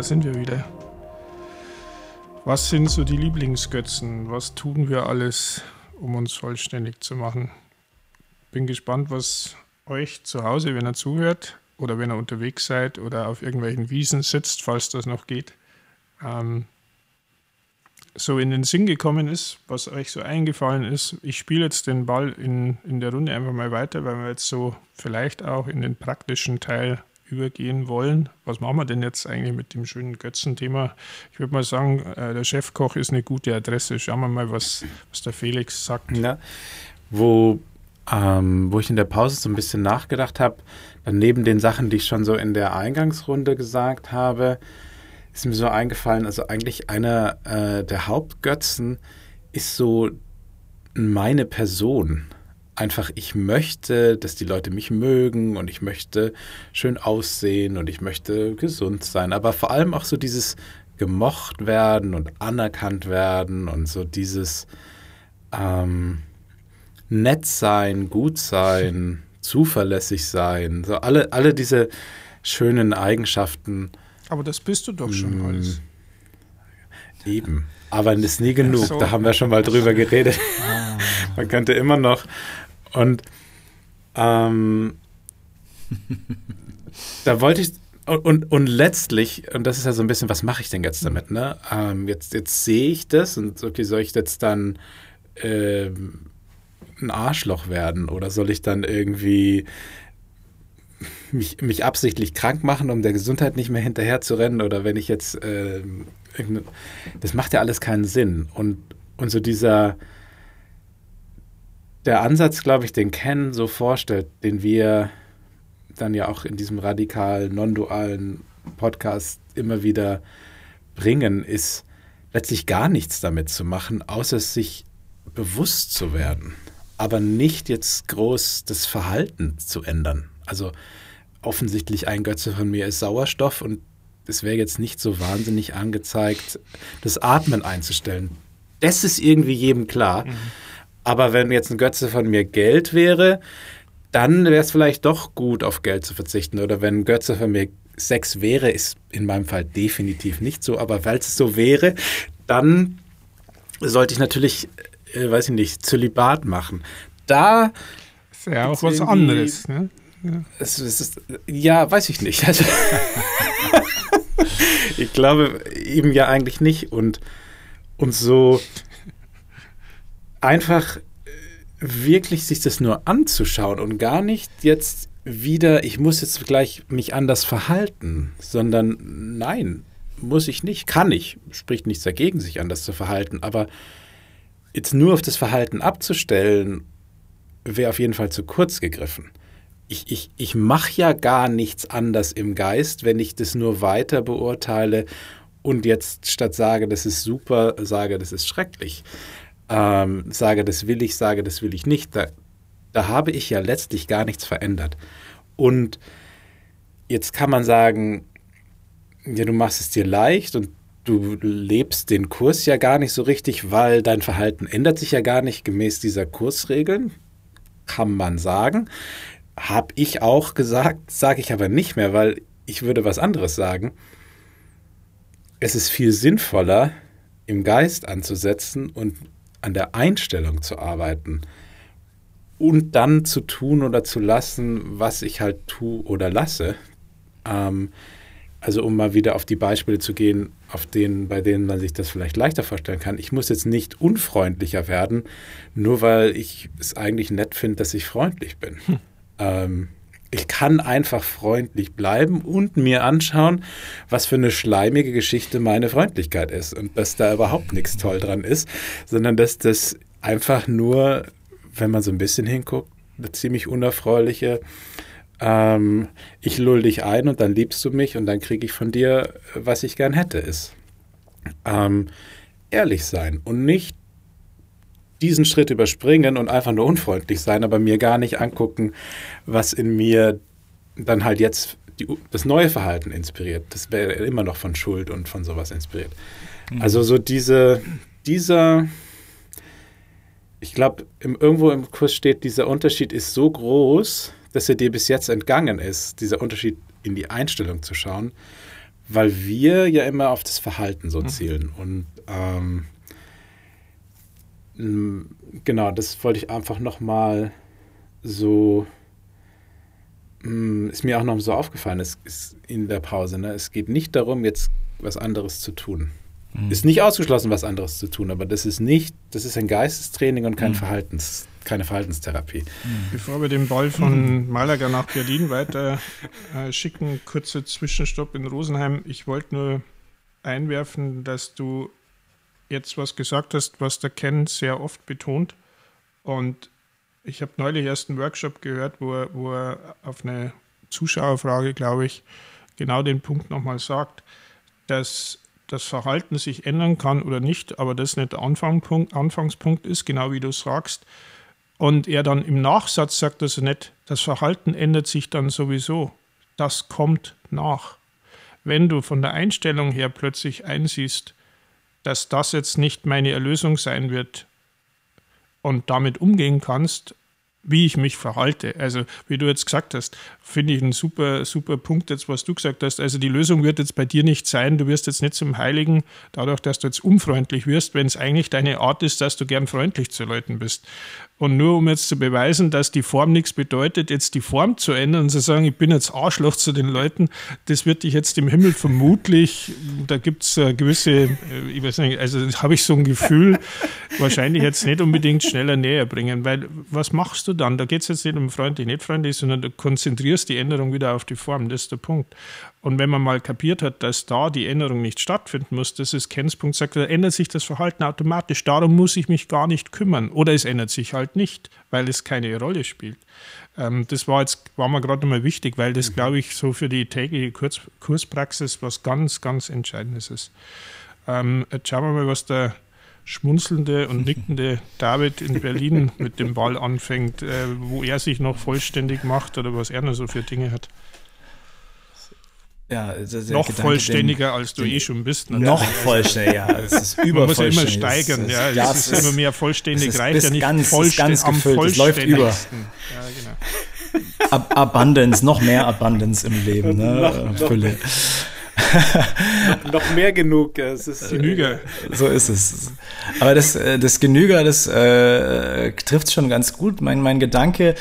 Da sind wir wieder. Was sind so die Lieblingsgötzen? Was tun wir alles, um uns vollständig zu machen? Bin gespannt, was euch zu Hause, wenn ihr zuhört oder wenn ihr unterwegs seid oder auf irgendwelchen Wiesen sitzt, falls das noch geht, ähm, so in den Sinn gekommen ist, was euch so eingefallen ist. Ich spiele jetzt den Ball in, in der Runde einfach mal weiter, weil wir jetzt so vielleicht auch in den praktischen Teil übergehen wollen. Was machen wir denn jetzt eigentlich mit dem schönen Götzenthema? Ich würde mal sagen, äh, der Chefkoch ist eine gute Adresse. Schauen wir mal, was, was der Felix sagt. Ja, wo, ähm, wo ich in der Pause so ein bisschen nachgedacht habe, neben den Sachen, die ich schon so in der Eingangsrunde gesagt habe, ist mir so eingefallen, also eigentlich einer äh, der Hauptgötzen ist so meine Person einfach, ich möchte, dass die Leute mich mögen und ich möchte schön aussehen und ich möchte gesund sein. Aber vor allem auch so dieses gemocht werden und anerkannt werden und so dieses ähm, nett sein, gut sein, [LAUGHS] zuverlässig sein. So alle, alle diese schönen Eigenschaften. Aber das bist du doch schon mm. alles. Eben. Aber es ist nie genug. So. Da haben wir schon mal drüber [LAUGHS] geredet. Ah. Man könnte immer noch und ähm, [LAUGHS] da wollte ich, und, und letztlich, und das ist ja so ein bisschen, was mache ich denn jetzt damit? Ne? Ähm, jetzt, jetzt sehe ich das und okay, soll ich jetzt dann äh, ein Arschloch werden oder soll ich dann irgendwie mich, mich absichtlich krank machen, um der Gesundheit nicht mehr hinterher zu rennen oder wenn ich jetzt, äh, das macht ja alles keinen Sinn. Und, und so dieser, der Ansatz, glaube ich, den Ken so vorstellt, den wir dann ja auch in diesem radikal non-dualen Podcast immer wieder bringen, ist letztlich gar nichts damit zu machen, außer sich bewusst zu werden, aber nicht jetzt groß das Verhalten zu ändern. Also offensichtlich ein Götze von mir ist Sauerstoff und es wäre jetzt nicht so wahnsinnig angezeigt, das Atmen einzustellen. Das ist irgendwie jedem klar. Mhm. Aber wenn jetzt ein Götze von mir Geld wäre, dann wäre es vielleicht doch gut, auf Geld zu verzichten. Oder wenn ein Götze von mir Sex wäre, ist in meinem Fall definitiv nicht so, aber weil es so wäre, dann sollte ich natürlich, äh, weiß ich nicht, Zölibat machen. Da ist ja auch was anderes. Ne? Ja. Es, es ist, ja, weiß ich nicht. Also, [LAUGHS] [LAUGHS] ich glaube eben ja eigentlich nicht. Und, und so einfach äh, wirklich sich das nur anzuschauen und gar nicht jetzt wieder, ich muss jetzt gleich mich anders verhalten, sondern nein, muss ich nicht, kann ich, spricht nichts dagegen, sich anders zu verhalten, aber jetzt nur auf das Verhalten abzustellen, wäre auf jeden Fall zu kurz gegriffen. Ich, ich, ich mache ja gar nichts anders im Geist, wenn ich das nur weiter beurteile und jetzt statt sage, das ist super, sage, das ist schrecklich. Ähm, sage, das will ich, sage, das will ich nicht. Da, da habe ich ja letztlich gar nichts verändert. Und jetzt kann man sagen, ja, du machst es dir leicht und du lebst den Kurs ja gar nicht so richtig, weil dein Verhalten ändert sich ja gar nicht gemäß dieser Kursregeln, kann man sagen. Habe ich auch gesagt, sage ich aber nicht mehr, weil ich würde was anderes sagen. Es ist viel sinnvoller, im Geist anzusetzen und an der Einstellung zu arbeiten und dann zu tun oder zu lassen, was ich halt tue oder lasse. Ähm, also um mal wieder auf die Beispiele zu gehen, auf denen, bei denen man sich das vielleicht leichter vorstellen kann. Ich muss jetzt nicht unfreundlicher werden, nur weil ich es eigentlich nett finde, dass ich freundlich bin. Hm. Ähm, ich kann einfach freundlich bleiben und mir anschauen, was für eine schleimige Geschichte meine Freundlichkeit ist und dass da überhaupt nichts toll dran ist, sondern dass das einfach nur, wenn man so ein bisschen hinguckt, eine ziemlich unerfreuliche ähm, ich lull dich ein und dann liebst du mich und dann kriege ich von dir, was ich gern hätte, ist. Ähm, ehrlich sein und nicht diesen Schritt überspringen und einfach nur unfreundlich sein, aber mir gar nicht angucken, was in mir dann halt jetzt die, das neue Verhalten inspiriert. Das wäre immer noch von Schuld und von sowas inspiriert. Mhm. Also so diese, dieser, ich glaube, irgendwo im Kurs steht, dieser Unterschied ist so groß, dass er dir bis jetzt entgangen ist, dieser Unterschied in die Einstellung zu schauen, weil wir ja immer auf das Verhalten so mhm. zielen. Und ähm, genau, das wollte ich einfach nochmal so, ist mir auch noch so aufgefallen, es ist in der Pause. Ne? Es geht nicht darum, jetzt was anderes zu tun. Mhm. Ist nicht ausgeschlossen, was anderes zu tun, aber das ist nicht, das ist ein Geistestraining und kein mhm. Verhaltens, keine Verhaltenstherapie. Mhm. Bevor wir den Ball von mhm. Malaga nach Berlin weiter äh, schicken, kurzer Zwischenstopp in Rosenheim. Ich wollte nur einwerfen, dass du jetzt was gesagt hast, was der Ken sehr oft betont. Und ich habe neulich erst einen Workshop gehört, wo er, wo er auf eine Zuschauerfrage, glaube ich, genau den Punkt nochmal sagt, dass das Verhalten sich ändern kann oder nicht, aber das nicht der Anfangspunkt, Anfangspunkt ist, genau wie du sagst. Und er dann im Nachsatz sagt also nicht, das Verhalten ändert sich dann sowieso. Das kommt nach. Wenn du von der Einstellung her plötzlich einsiehst, dass das jetzt nicht meine Erlösung sein wird und damit umgehen kannst, wie ich mich verhalte. Also, wie du jetzt gesagt hast, finde ich ein super, super Punkt jetzt, was du gesagt hast. Also, die Lösung wird jetzt bei dir nicht sein, du wirst jetzt nicht zum Heiligen, dadurch, dass du jetzt unfreundlich wirst, wenn es eigentlich deine Art ist, dass du gern freundlich zu Leuten bist. Und nur um jetzt zu beweisen, dass die Form nichts bedeutet, jetzt die Form zu ändern und zu sagen, ich bin jetzt Arschloch zu den Leuten, das wird dich jetzt im Himmel vermutlich, da gibt es gewisse, äh, ich weiß nicht, also habe ich so ein Gefühl, wahrscheinlich jetzt nicht unbedingt schneller näher bringen, weil was machst du dann? Da geht es jetzt nicht um freundlich, nicht freundlich, sondern du konzentrierst die Änderung wieder auf die Form, das ist der Punkt. Und wenn man mal kapiert hat, dass da die Änderung nicht stattfinden muss, das ist Kens Punkt, sagt, da ändert sich das Verhalten automatisch. Darum muss ich mich gar nicht kümmern. Oder es ändert sich halt nicht, weil es keine Rolle spielt. Ähm, das war jetzt, war mir gerade nochmal wichtig, weil das, mhm. glaube ich, so für die tägliche Kurs, Kurspraxis was ganz, ganz Entscheidendes ist. Ähm, jetzt schauen wir mal, was der schmunzelnde und [LAUGHS] nickende David in Berlin mit dem Ball anfängt, äh, wo er sich noch vollständig macht oder was er noch so für Dinge hat. Ja, noch Gedanke, vollständiger, den, als du den, eh schon bist. Natürlich. Noch vollständiger, ja. Es ist [LAUGHS] Man muss ja immer steigern, es, ja. Es, es ist immer mehr vollständig, reicht ja nicht ganz, vollständig, ganz gefüllt, am es läuft über. Ja, genau. Ab Abundance, noch mehr Abundance im Leben, ne? noch, Fülle. noch, noch, mehr genug. Es ist Genüger. So ist es. Aber das, äh, das Genüger, das äh, trifft schon ganz gut. Mein, mein Gedanke,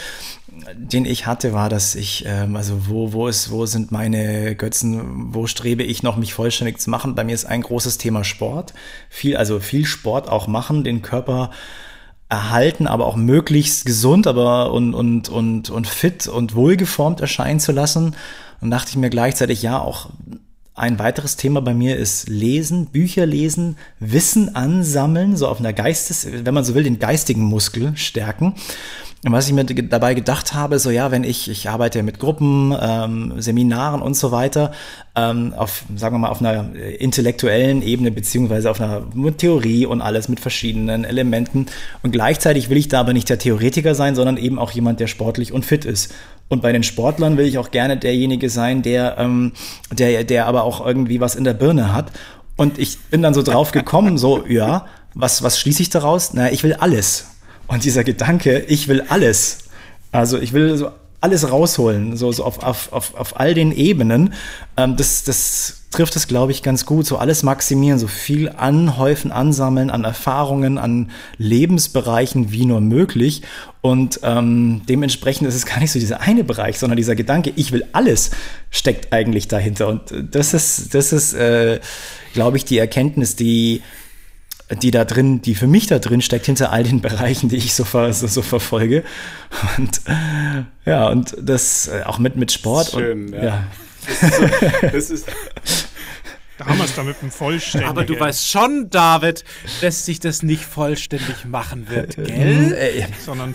den ich hatte, war, dass ich, ähm, also wo, wo ist, wo sind meine Götzen, wo strebe ich noch, mich vollständig zu machen? Bei mir ist ein großes Thema Sport. Viel, also viel Sport auch machen, den Körper erhalten, aber auch möglichst gesund, aber und, und, und, und fit und wohlgeformt erscheinen zu lassen. Und dachte ich mir gleichzeitig, ja, auch ein weiteres Thema bei mir ist Lesen, Bücher lesen, Wissen ansammeln, so auf einer Geistes, wenn man so will, den geistigen Muskel stärken. Und was ich mir dabei gedacht habe, so ja, wenn ich, ich arbeite mit Gruppen, ähm, Seminaren und so weiter, ähm, auf, sagen wir mal, auf einer intellektuellen Ebene, beziehungsweise auf einer Theorie und alles mit verschiedenen Elementen. Und gleichzeitig will ich da aber nicht der Theoretiker sein, sondern eben auch jemand, der sportlich und fit ist. Und bei den Sportlern will ich auch gerne derjenige sein, der, ähm, der, der aber auch irgendwie was in der Birne hat. Und ich bin dann so drauf gekommen, so, ja, was, was schließe ich daraus? Na, ich will alles. Und dieser Gedanke, ich will alles. Also ich will so alles rausholen, so, so auf, auf, auf, auf all den Ebenen. Ähm, das, das trifft es, glaube ich, ganz gut. So alles maximieren, so viel anhäufen, ansammeln an Erfahrungen, an Lebensbereichen wie nur möglich. Und ähm, dementsprechend ist es gar nicht so dieser eine Bereich, sondern dieser Gedanke, ich will alles, steckt eigentlich dahinter. Und das ist, das ist, äh, glaube ich, die Erkenntnis, die die da drin, die für mich da drin steckt, hinter all den Bereichen, die ich so, ver, so, so verfolge. Und ja, und das äh, auch mit, mit Sport. Schön, und, ja. ja. Das ist, so, das ist [LAUGHS] da haben wir es da mit Vollständigen. Aber du weißt schon, David, dass sich das nicht vollständig machen wird, gell? Äh,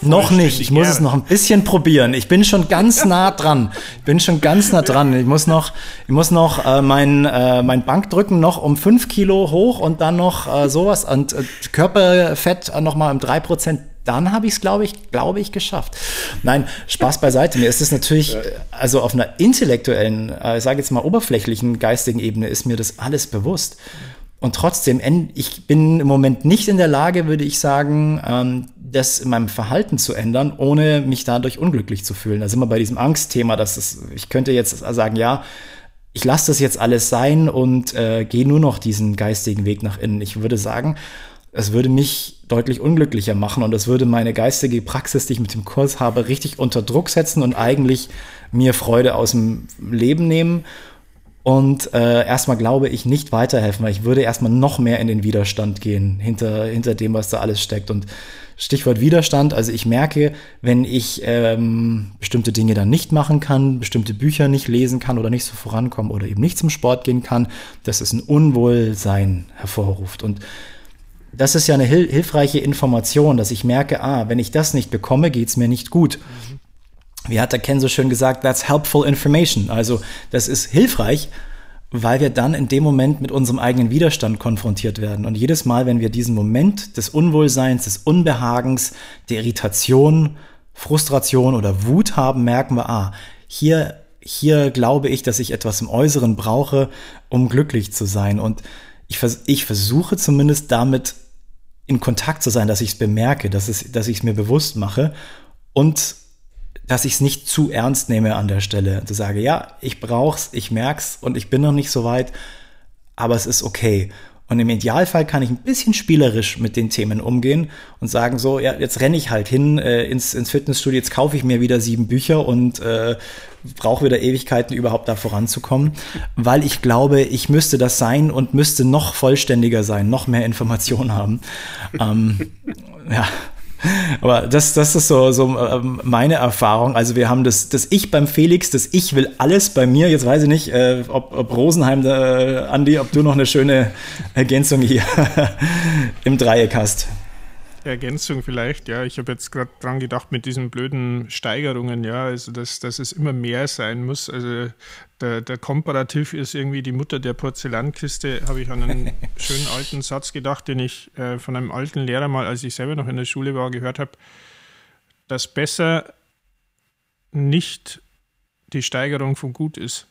noch nicht. Ich muss es noch ein bisschen probieren. Ich bin schon ganz [LAUGHS] nah dran. Ich bin schon ganz nah dran. Ich muss noch, ich muss noch äh, mein, äh, mein Bankdrücken noch um fünf Kilo hoch und dann noch äh, sowas und äh, Körperfett noch mal um drei Prozent dann habe ich es, glaube ich, glaube ich, geschafft. Nein, Spaß beiseite. Mir ist es natürlich, also auf einer intellektuellen, äh, ich sage jetzt mal oberflächlichen geistigen Ebene, ist mir das alles bewusst. Und trotzdem, ich bin im Moment nicht in der Lage, würde ich sagen, ähm, das in meinem Verhalten zu ändern, ohne mich dadurch unglücklich zu fühlen. Da sind wir bei diesem Angstthema, dass es, ich könnte jetzt sagen, ja, ich lasse das jetzt alles sein und äh, gehe nur noch diesen geistigen Weg nach innen. Ich würde sagen, es würde mich deutlich unglücklicher machen und es würde meine geistige Praxis, die ich mit dem Kurs habe, richtig unter Druck setzen und eigentlich mir Freude aus dem Leben nehmen und äh, erstmal glaube ich nicht weiterhelfen, weil ich würde erstmal noch mehr in den Widerstand gehen hinter, hinter dem, was da alles steckt. Und Stichwort Widerstand, also ich merke, wenn ich ähm, bestimmte Dinge dann nicht machen kann, bestimmte Bücher nicht lesen kann oder nicht so vorankommen oder eben nicht zum Sport gehen kann, dass es ein Unwohlsein hervorruft. Und das ist ja eine hil hilfreiche Information, dass ich merke, ah, wenn ich das nicht bekomme, geht's mir nicht gut. Wie hat der Ken so schön gesagt, that's helpful information. Also das ist hilfreich, weil wir dann in dem Moment mit unserem eigenen Widerstand konfrontiert werden. Und jedes Mal, wenn wir diesen Moment des Unwohlseins, des Unbehagens, der Irritation, Frustration oder Wut haben, merken wir, ah, hier, hier glaube ich, dass ich etwas im Äußeren brauche, um glücklich zu sein. Und ich, vers ich versuche zumindest damit in Kontakt zu sein, dass ich es bemerke, dass, es, dass ich es mir bewusst mache und dass ich es nicht zu ernst nehme an der Stelle. Zu sagen, ja, ich brauch's, ich merk's und ich bin noch nicht so weit, aber es ist okay. Und im Idealfall kann ich ein bisschen spielerisch mit den Themen umgehen und sagen so, ja, jetzt renne ich halt hin äh, ins, ins Fitnessstudio, jetzt kaufe ich mir wieder sieben Bücher und äh, brauche wieder Ewigkeiten, überhaupt da voranzukommen, weil ich glaube, ich müsste das sein und müsste noch vollständiger sein, noch mehr Informationen haben. ähm, [LAUGHS] ja, aber das, das ist so, so ähm, meine Erfahrung. Also wir haben das, das Ich beim Felix, das Ich will alles bei mir. Jetzt weiß ich nicht, äh, ob, ob Rosenheim, äh, Andi, ob du noch eine schöne Ergänzung hier [LAUGHS] im Dreieck hast. Ergänzung vielleicht, ja. Ich habe jetzt gerade dran gedacht mit diesen blöden Steigerungen, ja, also dass, dass es immer mehr sein muss. Also der, der Komparativ ist irgendwie die Mutter der Porzellankiste, habe ich an einen [LAUGHS] schönen alten Satz gedacht, den ich äh, von einem alten Lehrer mal, als ich selber noch in der Schule war, gehört habe, dass besser nicht die Steigerung von gut ist.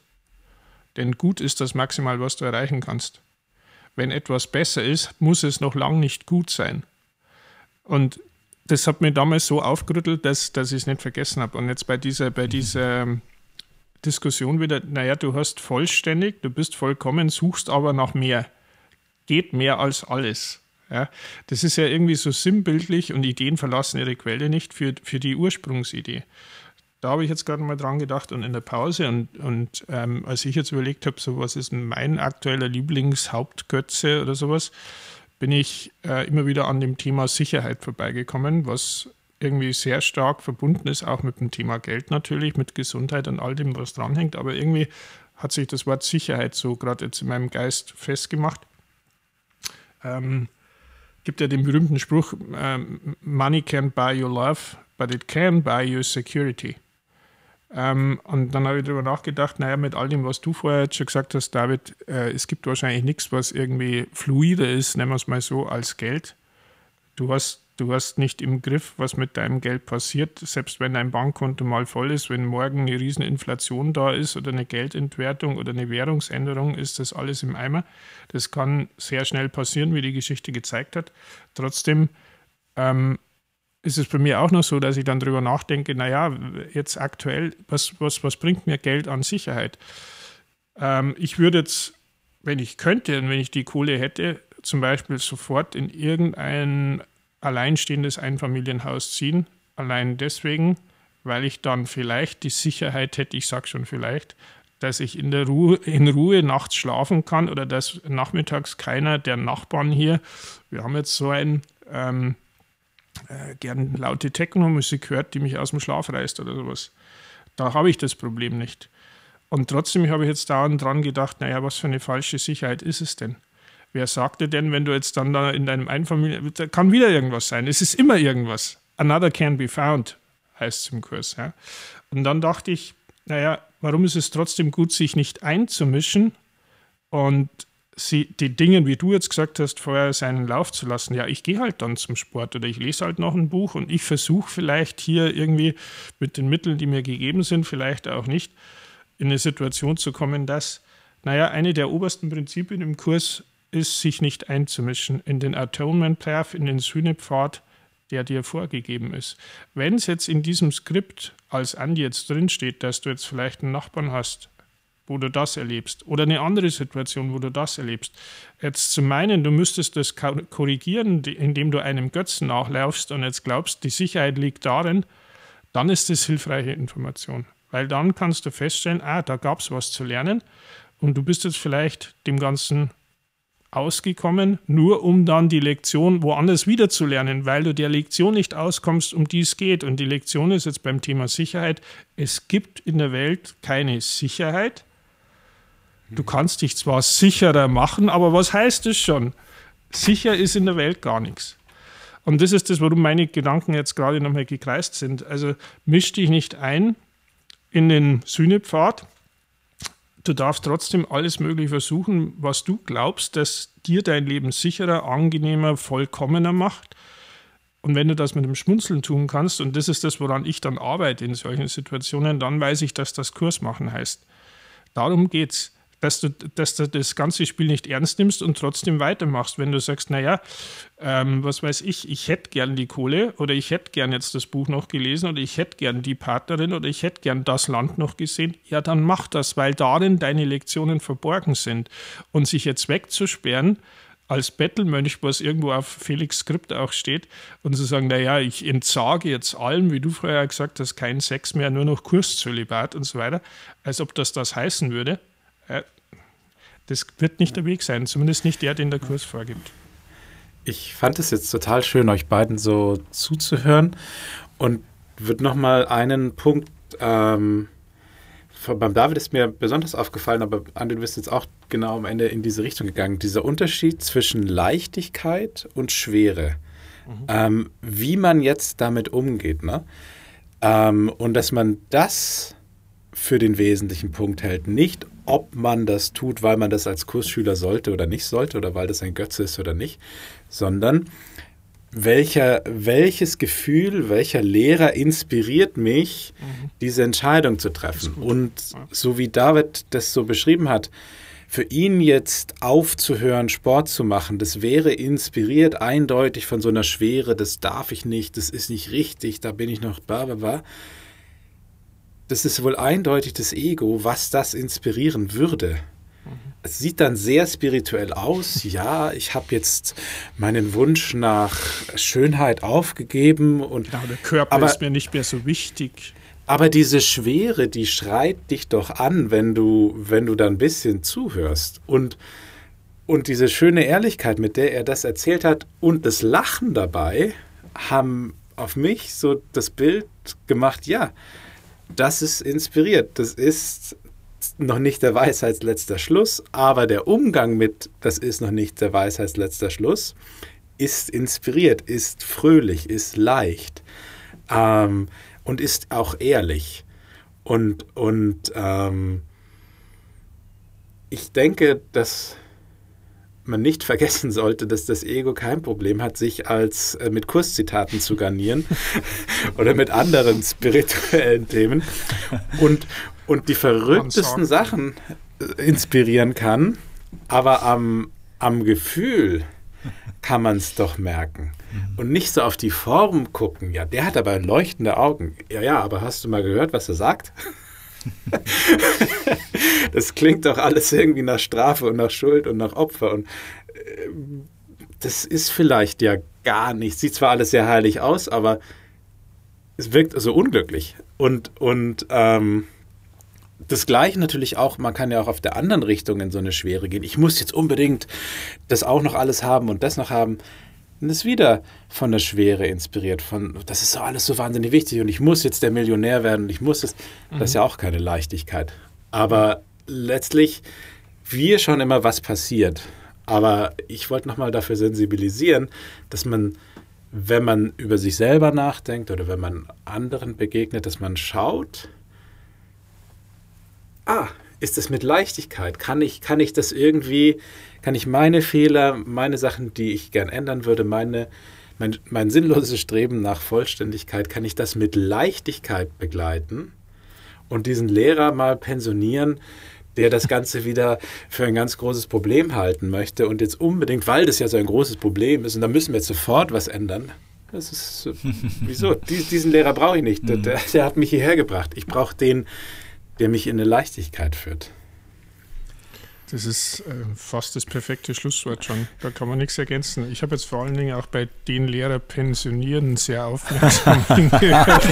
Denn gut ist das maximal, was du erreichen kannst. Wenn etwas besser ist, muss es noch lang nicht gut sein. Und das hat mich damals so aufgerüttelt, dass, dass ich es nicht vergessen habe. Und jetzt bei dieser, bei dieser Diskussion wieder, naja, du hast vollständig, du bist vollkommen, suchst aber nach mehr. Geht mehr als alles. Ja, das ist ja irgendwie so sinnbildlich und Ideen verlassen ihre Quelle nicht für, für die Ursprungsidee. Da habe ich jetzt gerade mal dran gedacht und in der Pause und, und ähm, als ich jetzt überlegt habe, so was ist mein aktueller Lieblingshauptgötze oder sowas, bin ich äh, immer wieder an dem Thema Sicherheit vorbeigekommen, was irgendwie sehr stark verbunden ist, auch mit dem Thema Geld natürlich, mit Gesundheit und all dem, was dranhängt. Aber irgendwie hat sich das Wort Sicherheit so gerade jetzt in meinem Geist festgemacht. Ähm, gibt ja den berühmten Spruch, ähm, Money can't buy your love, but it can buy you security. Ähm, und dann habe ich darüber nachgedacht, naja, mit all dem, was du vorher jetzt schon gesagt hast, David, äh, es gibt wahrscheinlich nichts, was irgendwie fluider ist, nennen wir es mal so, als Geld. Du hast, du hast nicht im Griff, was mit deinem Geld passiert, selbst wenn dein Bankkonto mal voll ist, wenn morgen eine Rieseninflation da ist oder eine Geldentwertung oder eine Währungsänderung, ist das alles im Eimer. Das kann sehr schnell passieren, wie die Geschichte gezeigt hat. Trotzdem ähm, ist es bei mir auch noch so, dass ich dann darüber nachdenke, naja, jetzt aktuell, was, was, was bringt mir Geld an Sicherheit? Ähm, ich würde jetzt, wenn ich könnte und wenn ich die Kohle hätte, zum Beispiel sofort in irgendein alleinstehendes Einfamilienhaus ziehen. Allein deswegen, weil ich dann vielleicht die Sicherheit hätte, ich sage schon vielleicht, dass ich in der Ruhe, in Ruhe nachts schlafen kann oder dass nachmittags keiner der Nachbarn hier, wir haben jetzt so ein ähm, äh, gern laute Techno-Musik hört, die mich aus dem Schlaf reißt oder sowas. Da habe ich das Problem nicht. Und trotzdem habe ich jetzt dauernd dran gedacht, naja, was für eine falsche Sicherheit ist es denn? Wer sagte denn, wenn du jetzt dann da in deinem Einfamilien, da kann wieder irgendwas sein. Es ist immer irgendwas. Another can be found, heißt es im Kurs. Ja. Und dann dachte ich, naja, warum ist es trotzdem gut, sich nicht einzumischen und sie, die Dinge, wie du jetzt gesagt hast, vorher seinen Lauf zu lassen. Ja, ich gehe halt dann zum Sport oder ich lese halt noch ein Buch und ich versuche vielleicht hier irgendwie mit den Mitteln, die mir gegeben sind, vielleicht auch nicht, in eine Situation zu kommen, dass, naja, eine der obersten Prinzipien im Kurs ist, sich nicht einzumischen in den Atonement Path, in den Sühnepfad, der dir vorgegeben ist. Wenn es jetzt in diesem Skript als Andi jetzt drinsteht, dass du jetzt vielleicht einen Nachbarn hast, wo du das erlebst. Oder eine andere Situation, wo du das erlebst. Jetzt zu meinen, du müsstest das korrigieren, indem du einem Götzen nachlaufst und jetzt glaubst, die Sicherheit liegt darin, dann ist das hilfreiche Information. Weil dann kannst du feststellen, ah, da gab es was zu lernen und du bist jetzt vielleicht dem Ganzen ausgekommen, nur um dann die Lektion woanders wieder zu lernen, weil du der Lektion nicht auskommst, um die es geht. Und die Lektion ist jetzt beim Thema Sicherheit, es gibt in der Welt keine Sicherheit, Du kannst dich zwar sicherer machen, aber was heißt das schon? Sicher ist in der Welt gar nichts. Und das ist das, warum meine Gedanken jetzt gerade nochmal gekreist sind. Also misch dich nicht ein in den Sühnepfad. Du darfst trotzdem alles Mögliche versuchen, was du glaubst, dass dir dein Leben sicherer, angenehmer, vollkommener macht. Und wenn du das mit dem Schmunzeln tun kannst, und das ist das, woran ich dann arbeite in solchen Situationen, dann weiß ich, dass das Kurs machen heißt. Darum geht's dass du, dass du das ganze Spiel nicht ernst nimmst und trotzdem weitermachst. Wenn du sagst, naja, ähm, was weiß ich, ich hätte gern die Kohle oder ich hätte gern jetzt das Buch noch gelesen oder ich hätte gern die Partnerin oder ich hätte gern das Land noch gesehen, ja, dann mach das, weil darin deine Lektionen verborgen sind. Und sich jetzt wegzusperren, als Bettelmönch, was irgendwo auf Felix Skript auch steht, und zu sagen, naja, ich entsage jetzt allem, wie du vorher gesagt hast, kein Sex mehr, nur noch Kurszölibat und so weiter, als ob das das heißen würde. Äh, das wird nicht der Weg sein, zumindest nicht der, den der Kurs vorgibt. Ich fand es jetzt total schön, euch beiden so zuzuhören und würde nochmal einen Punkt, ähm, beim David ist mir besonders aufgefallen, aber Andi, du bist jetzt auch genau am Ende in diese Richtung gegangen. Dieser Unterschied zwischen Leichtigkeit und Schwere. Mhm. Ähm, wie man jetzt damit umgeht, ne? Ähm, und dass man das für den wesentlichen Punkt hält. Nicht, ob man das tut, weil man das als Kursschüler sollte oder nicht sollte oder weil das ein Götze ist oder nicht, sondern welcher, welches Gefühl, welcher Lehrer inspiriert mich, mhm. diese Entscheidung zu treffen. Und so wie David das so beschrieben hat, für ihn jetzt aufzuhören, Sport zu machen, das wäre inspiriert eindeutig von so einer Schwere, das darf ich nicht, das ist nicht richtig, da bin ich noch bla bla bla. Das ist wohl eindeutig das Ego, was das inspirieren würde. Es sieht dann sehr spirituell aus. Ja, ich habe jetzt meinen Wunsch nach Schönheit aufgegeben und ja, der Körper aber, ist mir nicht mehr so wichtig. Aber diese Schwere, die schreit dich doch an, wenn du, wenn du da ein bisschen zuhörst. Und, und diese schöne Ehrlichkeit, mit der er das erzählt hat und das Lachen dabei, haben auf mich so das Bild gemacht, ja, das ist inspiriert. Das ist noch nicht der Weisheitsletzter Schluss, aber der Umgang mit, das ist noch nicht der Weisheitsletzter Schluss, ist inspiriert, ist fröhlich, ist leicht ähm, und ist auch ehrlich. Und, und ähm, ich denke, dass man nicht [LAUGHS] vergessen sollte, dass das Ego kein Problem hat, sich als äh, mit Kurszitaten zu garnieren [LAUGHS] oder mit anderen spirituellen Themen und, und die verrücktesten Sachen äh, inspirieren kann, aber am, am Gefühl kann man es doch merken. Mhm. Und nicht so auf die Form gucken. Ja, der hat aber leuchtende Augen. Ja, ja, aber hast du mal gehört, was er sagt? [LAUGHS] das klingt doch alles irgendwie nach Strafe und nach Schuld und nach Opfer. Und äh, das ist vielleicht ja gar nicht. Sieht zwar alles sehr heilig aus, aber es wirkt so unglücklich. Und, und ähm, das Gleiche natürlich auch, man kann ja auch auf der anderen Richtung in so eine Schwere gehen. Ich muss jetzt unbedingt das auch noch alles haben und das noch haben. Und ist wieder von der Schwere inspiriert. Von, das ist so alles so wahnsinnig wichtig und ich muss jetzt der Millionär werden und ich muss es. Mhm. Das ist ja auch keine Leichtigkeit. Aber letztlich, wir schauen immer, was passiert. Aber ich wollte nochmal dafür sensibilisieren, dass man, wenn man über sich selber nachdenkt oder wenn man anderen begegnet, dass man schaut, ah, ist es mit Leichtigkeit? Kann ich, kann ich das irgendwie, kann ich meine Fehler, meine Sachen, die ich gern ändern würde, meine, mein, mein sinnloses Streben nach Vollständigkeit, kann ich das mit Leichtigkeit begleiten und diesen Lehrer mal pensionieren, der das Ganze wieder für ein ganz großes Problem halten möchte und jetzt unbedingt, weil das ja so ein großes Problem ist und da müssen wir jetzt sofort was ändern. Das ist, wieso? [LAUGHS] diesen Lehrer brauche ich nicht. Der, der, hat mich hierher gebracht. Ich brauche den, der mich in eine Leichtigkeit führt. Das ist äh, fast das perfekte Schlusswort schon. Da kann man nichts ergänzen. Ich habe jetzt vor allen Dingen auch bei den Lehrer pensionieren sehr aufmerksam [LAUGHS] hingehört.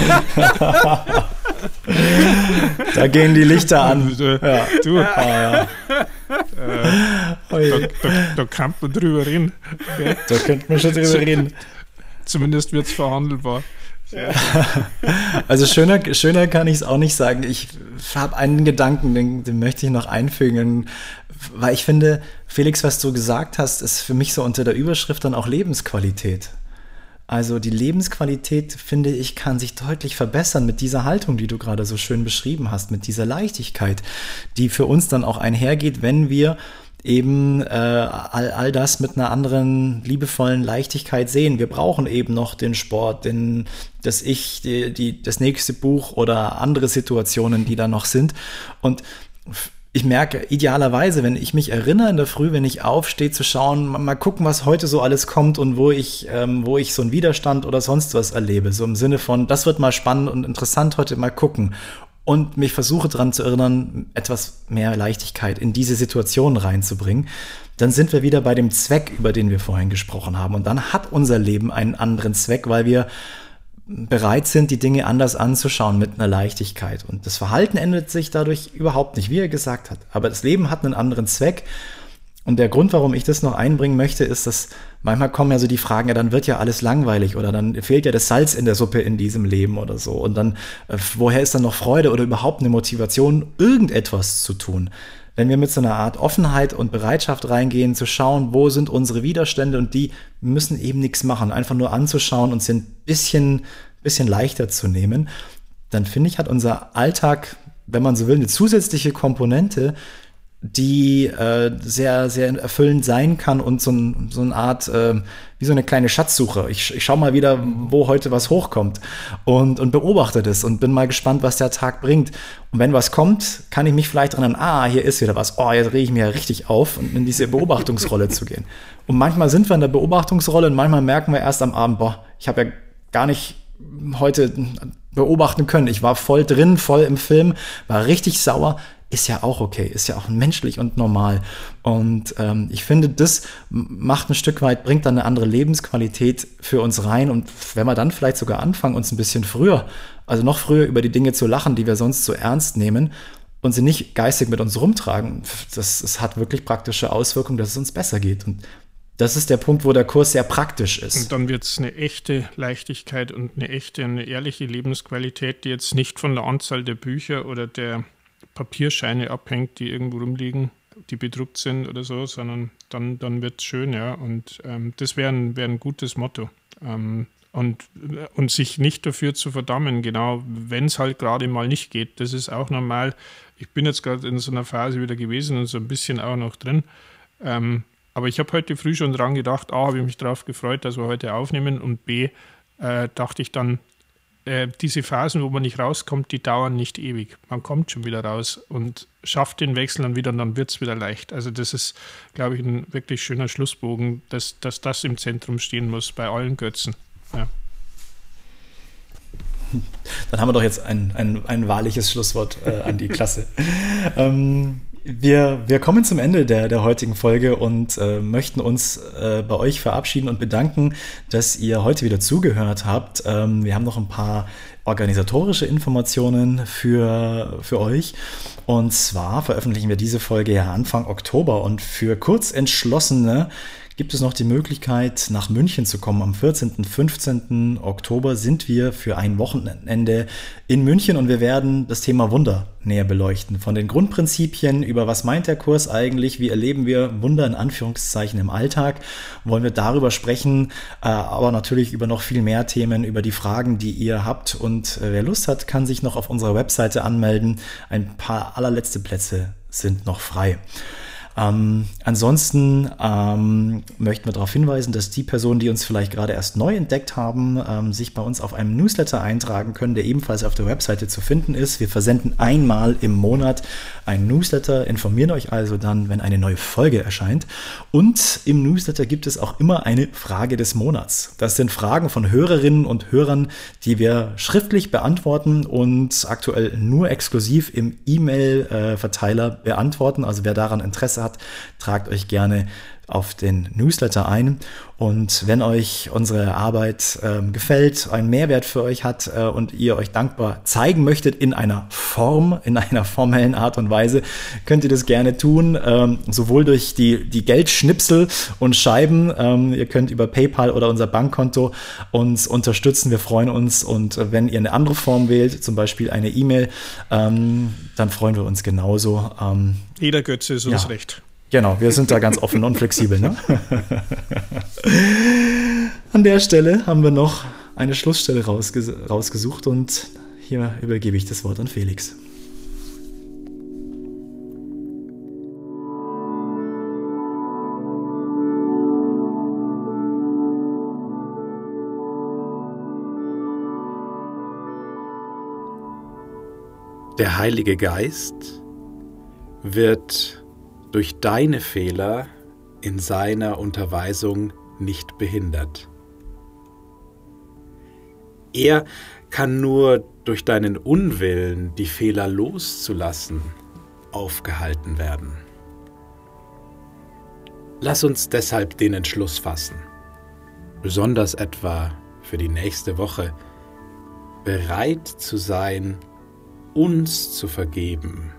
da gehen die Lichter an. Du, ja. du ah, ja. äh, da, da, da, kann man drüber reden. Da könnte man schon drüber reden. Zumindest wird es verhandelbar. [LAUGHS] Also schöner, schöner kann ich es auch nicht sagen. Ich habe einen Gedanken, den, den, möchte ich noch einfügen, weil ich finde, Felix, was du gesagt hast, ist für mich so unter der Überschrift dann auch Lebensqualität. Also die Lebensqualität, finde ich, kann sich deutlich verbessern mit dieser Haltung, die du gerade so schön beschrieben hast, mit dieser Leichtigkeit, die für uns dann auch einhergeht, wenn wir eben äh, all, all das mit einer anderen liebevollen Leichtigkeit sehen. Wir brauchen eben noch den Sport, den, das Ich, die, die, das nächste Buch oder andere Situationen, die da noch sind. Und ich merke idealerweise, wenn ich mich erinnere in der Früh, wenn ich aufstehe, zu schauen, mal gucken, was heute so alles kommt und wo ich, ähm, wo ich so einen Widerstand oder sonst was erlebe. So im Sinne von, das wird mal spannend und interessant heute mal gucken und mich versuche daran zu erinnern, etwas mehr Leichtigkeit in diese Situation reinzubringen, dann sind wir wieder bei dem Zweck, über den wir vorhin gesprochen haben. Und dann hat unser Leben einen anderen Zweck, weil wir bereit sind, die Dinge anders anzuschauen mit einer Leichtigkeit. Und das Verhalten ändert sich dadurch überhaupt nicht, wie er gesagt hat. Aber das Leben hat einen anderen Zweck und der Grund, warum ich das noch einbringen möchte, ist, dass manchmal kommen ja so die Fragen, ja, dann wird ja alles langweilig oder dann fehlt ja das Salz in der Suppe in diesem Leben oder so. Und dann, äh, woher ist dann noch Freude oder überhaupt eine Motivation, irgendetwas zu tun? Wenn wir mit so einer Art Offenheit und Bereitschaft reingehen, zu schauen, wo sind unsere Widerstände und die müssen eben nichts machen, einfach nur anzuschauen und sie ein bisschen, bisschen leichter zu nehmen, dann finde ich, hat unser Alltag, wenn man so will, eine zusätzliche Komponente, die äh, sehr, sehr erfüllend sein kann und so, ein, so eine Art, äh, wie so eine kleine Schatzsuche. Ich, ich schaue mal wieder, wo heute was hochkommt und, und beobachte das und bin mal gespannt, was der Tag bringt. Und wenn was kommt, kann ich mich vielleicht erinnern, ah, hier ist wieder was, oh, jetzt rege ich mir ja richtig auf und in diese Beobachtungsrolle zu gehen. Und manchmal sind wir in der Beobachtungsrolle und manchmal merken wir erst am Abend, boah, ich habe ja gar nicht heute beobachten können. Ich war voll drin, voll im Film, war richtig sauer, ist ja auch okay, ist ja auch menschlich und normal. Und ähm, ich finde, das macht ein Stück weit, bringt dann eine andere Lebensqualität für uns rein. Und wenn wir dann vielleicht sogar anfangen, uns ein bisschen früher, also noch früher über die Dinge zu lachen, die wir sonst so ernst nehmen und sie nicht geistig mit uns rumtragen, das, das hat wirklich praktische Auswirkungen, dass es uns besser geht. Und das ist der Punkt, wo der Kurs sehr praktisch ist. Und dann wird es eine echte Leichtigkeit und eine echte, eine ehrliche Lebensqualität, die jetzt nicht von der Anzahl der Bücher oder der Papierscheine abhängt, die irgendwo rumliegen, die bedruckt sind oder so, sondern dann, dann wird es schön, ja. Und ähm, das wäre ein, wär ein gutes Motto. Ähm, und, und sich nicht dafür zu verdammen, genau, wenn es halt gerade mal nicht geht. Das ist auch normal. Ich bin jetzt gerade in so einer Phase wieder gewesen und so ein bisschen auch noch drin. Ähm, aber ich habe heute früh schon dran gedacht, A, habe ich mich darauf gefreut, dass wir heute aufnehmen und B, äh, dachte ich dann, äh, diese Phasen, wo man nicht rauskommt, die dauern nicht ewig. Man kommt schon wieder raus und schafft den Wechsel dann wieder und dann wird es wieder leicht. Also das ist, glaube ich, ein wirklich schöner Schlussbogen, dass, dass das im Zentrum stehen muss bei allen Götzen. Ja. Dann haben wir doch jetzt ein, ein, ein wahrliches Schlusswort äh, an die Klasse. [LAUGHS] ähm, wir, wir kommen zum Ende der, der heutigen Folge und äh, möchten uns äh, bei euch verabschieden und bedanken, dass ihr heute wieder zugehört habt. Ähm, wir haben noch ein paar organisatorische Informationen für, für euch. Und zwar veröffentlichen wir diese Folge ja Anfang Oktober und für Kurzentschlossene gibt es noch die Möglichkeit, nach München zu kommen. Am 14. und 15. Oktober sind wir für ein Wochenende in München und wir werden das Thema Wunder näher beleuchten. Von den Grundprinzipien über was meint der Kurs eigentlich, wie erleben wir Wunder in Anführungszeichen im Alltag, wollen wir darüber sprechen, äh, aber natürlich über noch viel mehr Themen, über die Fragen, die ihr habt. Und äh, wer Lust hat, kann sich noch auf unserer Webseite anmelden. Ein paar allerletzte Plätze sind noch frei. Ähm, ansonsten ähm, möchten wir darauf hinweisen, dass die Personen, die uns vielleicht gerade erst neu entdeckt haben, ähm, sich bei uns auf einem Newsletter eintragen können, der ebenfalls auf der Webseite zu finden ist. Wir versenden einmal im Monat einen Newsletter, informieren euch also dann, wenn eine neue Folge erscheint. Und im Newsletter gibt es auch immer eine Frage des Monats. Das sind Fragen von Hörerinnen und Hörern, die wir schriftlich beantworten und aktuell nur exklusiv im E-Mail-Verteiler äh, beantworten. Also wer daran Interesse hat, tragt euch gerne auf den Newsletter ein. Und wenn euch unsere Arbeit ähm, gefällt, einen Mehrwert für euch hat äh, und ihr euch dankbar zeigen möchtet in einer Form, in einer formellen Art und Weise, könnt ihr das gerne tun, ähm, sowohl durch die, die Geldschnipsel und Scheiben. Ähm, ihr könnt über PayPal oder unser Bankkonto uns unterstützen. Wir freuen uns. Und äh, wenn ihr eine andere Form wählt, zum Beispiel eine E-Mail, ähm, dann freuen wir uns genauso. Jeder Götze ist uns ja. recht. Genau, wir sind da ganz offen und flexibel. Ne? [LAUGHS] An der Stelle haben wir noch eine Schlussstelle rausges rausgesucht und hier übergebe ich das Wort an Felix. Der Heilige Geist wird durch deine Fehler in seiner Unterweisung nicht behindert. Er kann nur durch deinen Unwillen, die Fehler loszulassen, aufgehalten werden. Lass uns deshalb den Entschluss fassen, besonders etwa für die nächste Woche, bereit zu sein, uns zu vergeben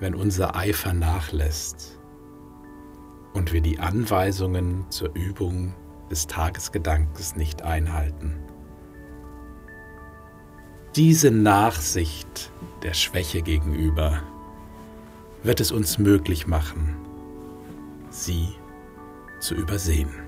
wenn unser Eifer nachlässt und wir die Anweisungen zur Übung des Tagesgedankens nicht einhalten. Diese Nachsicht der Schwäche gegenüber wird es uns möglich machen, sie zu übersehen.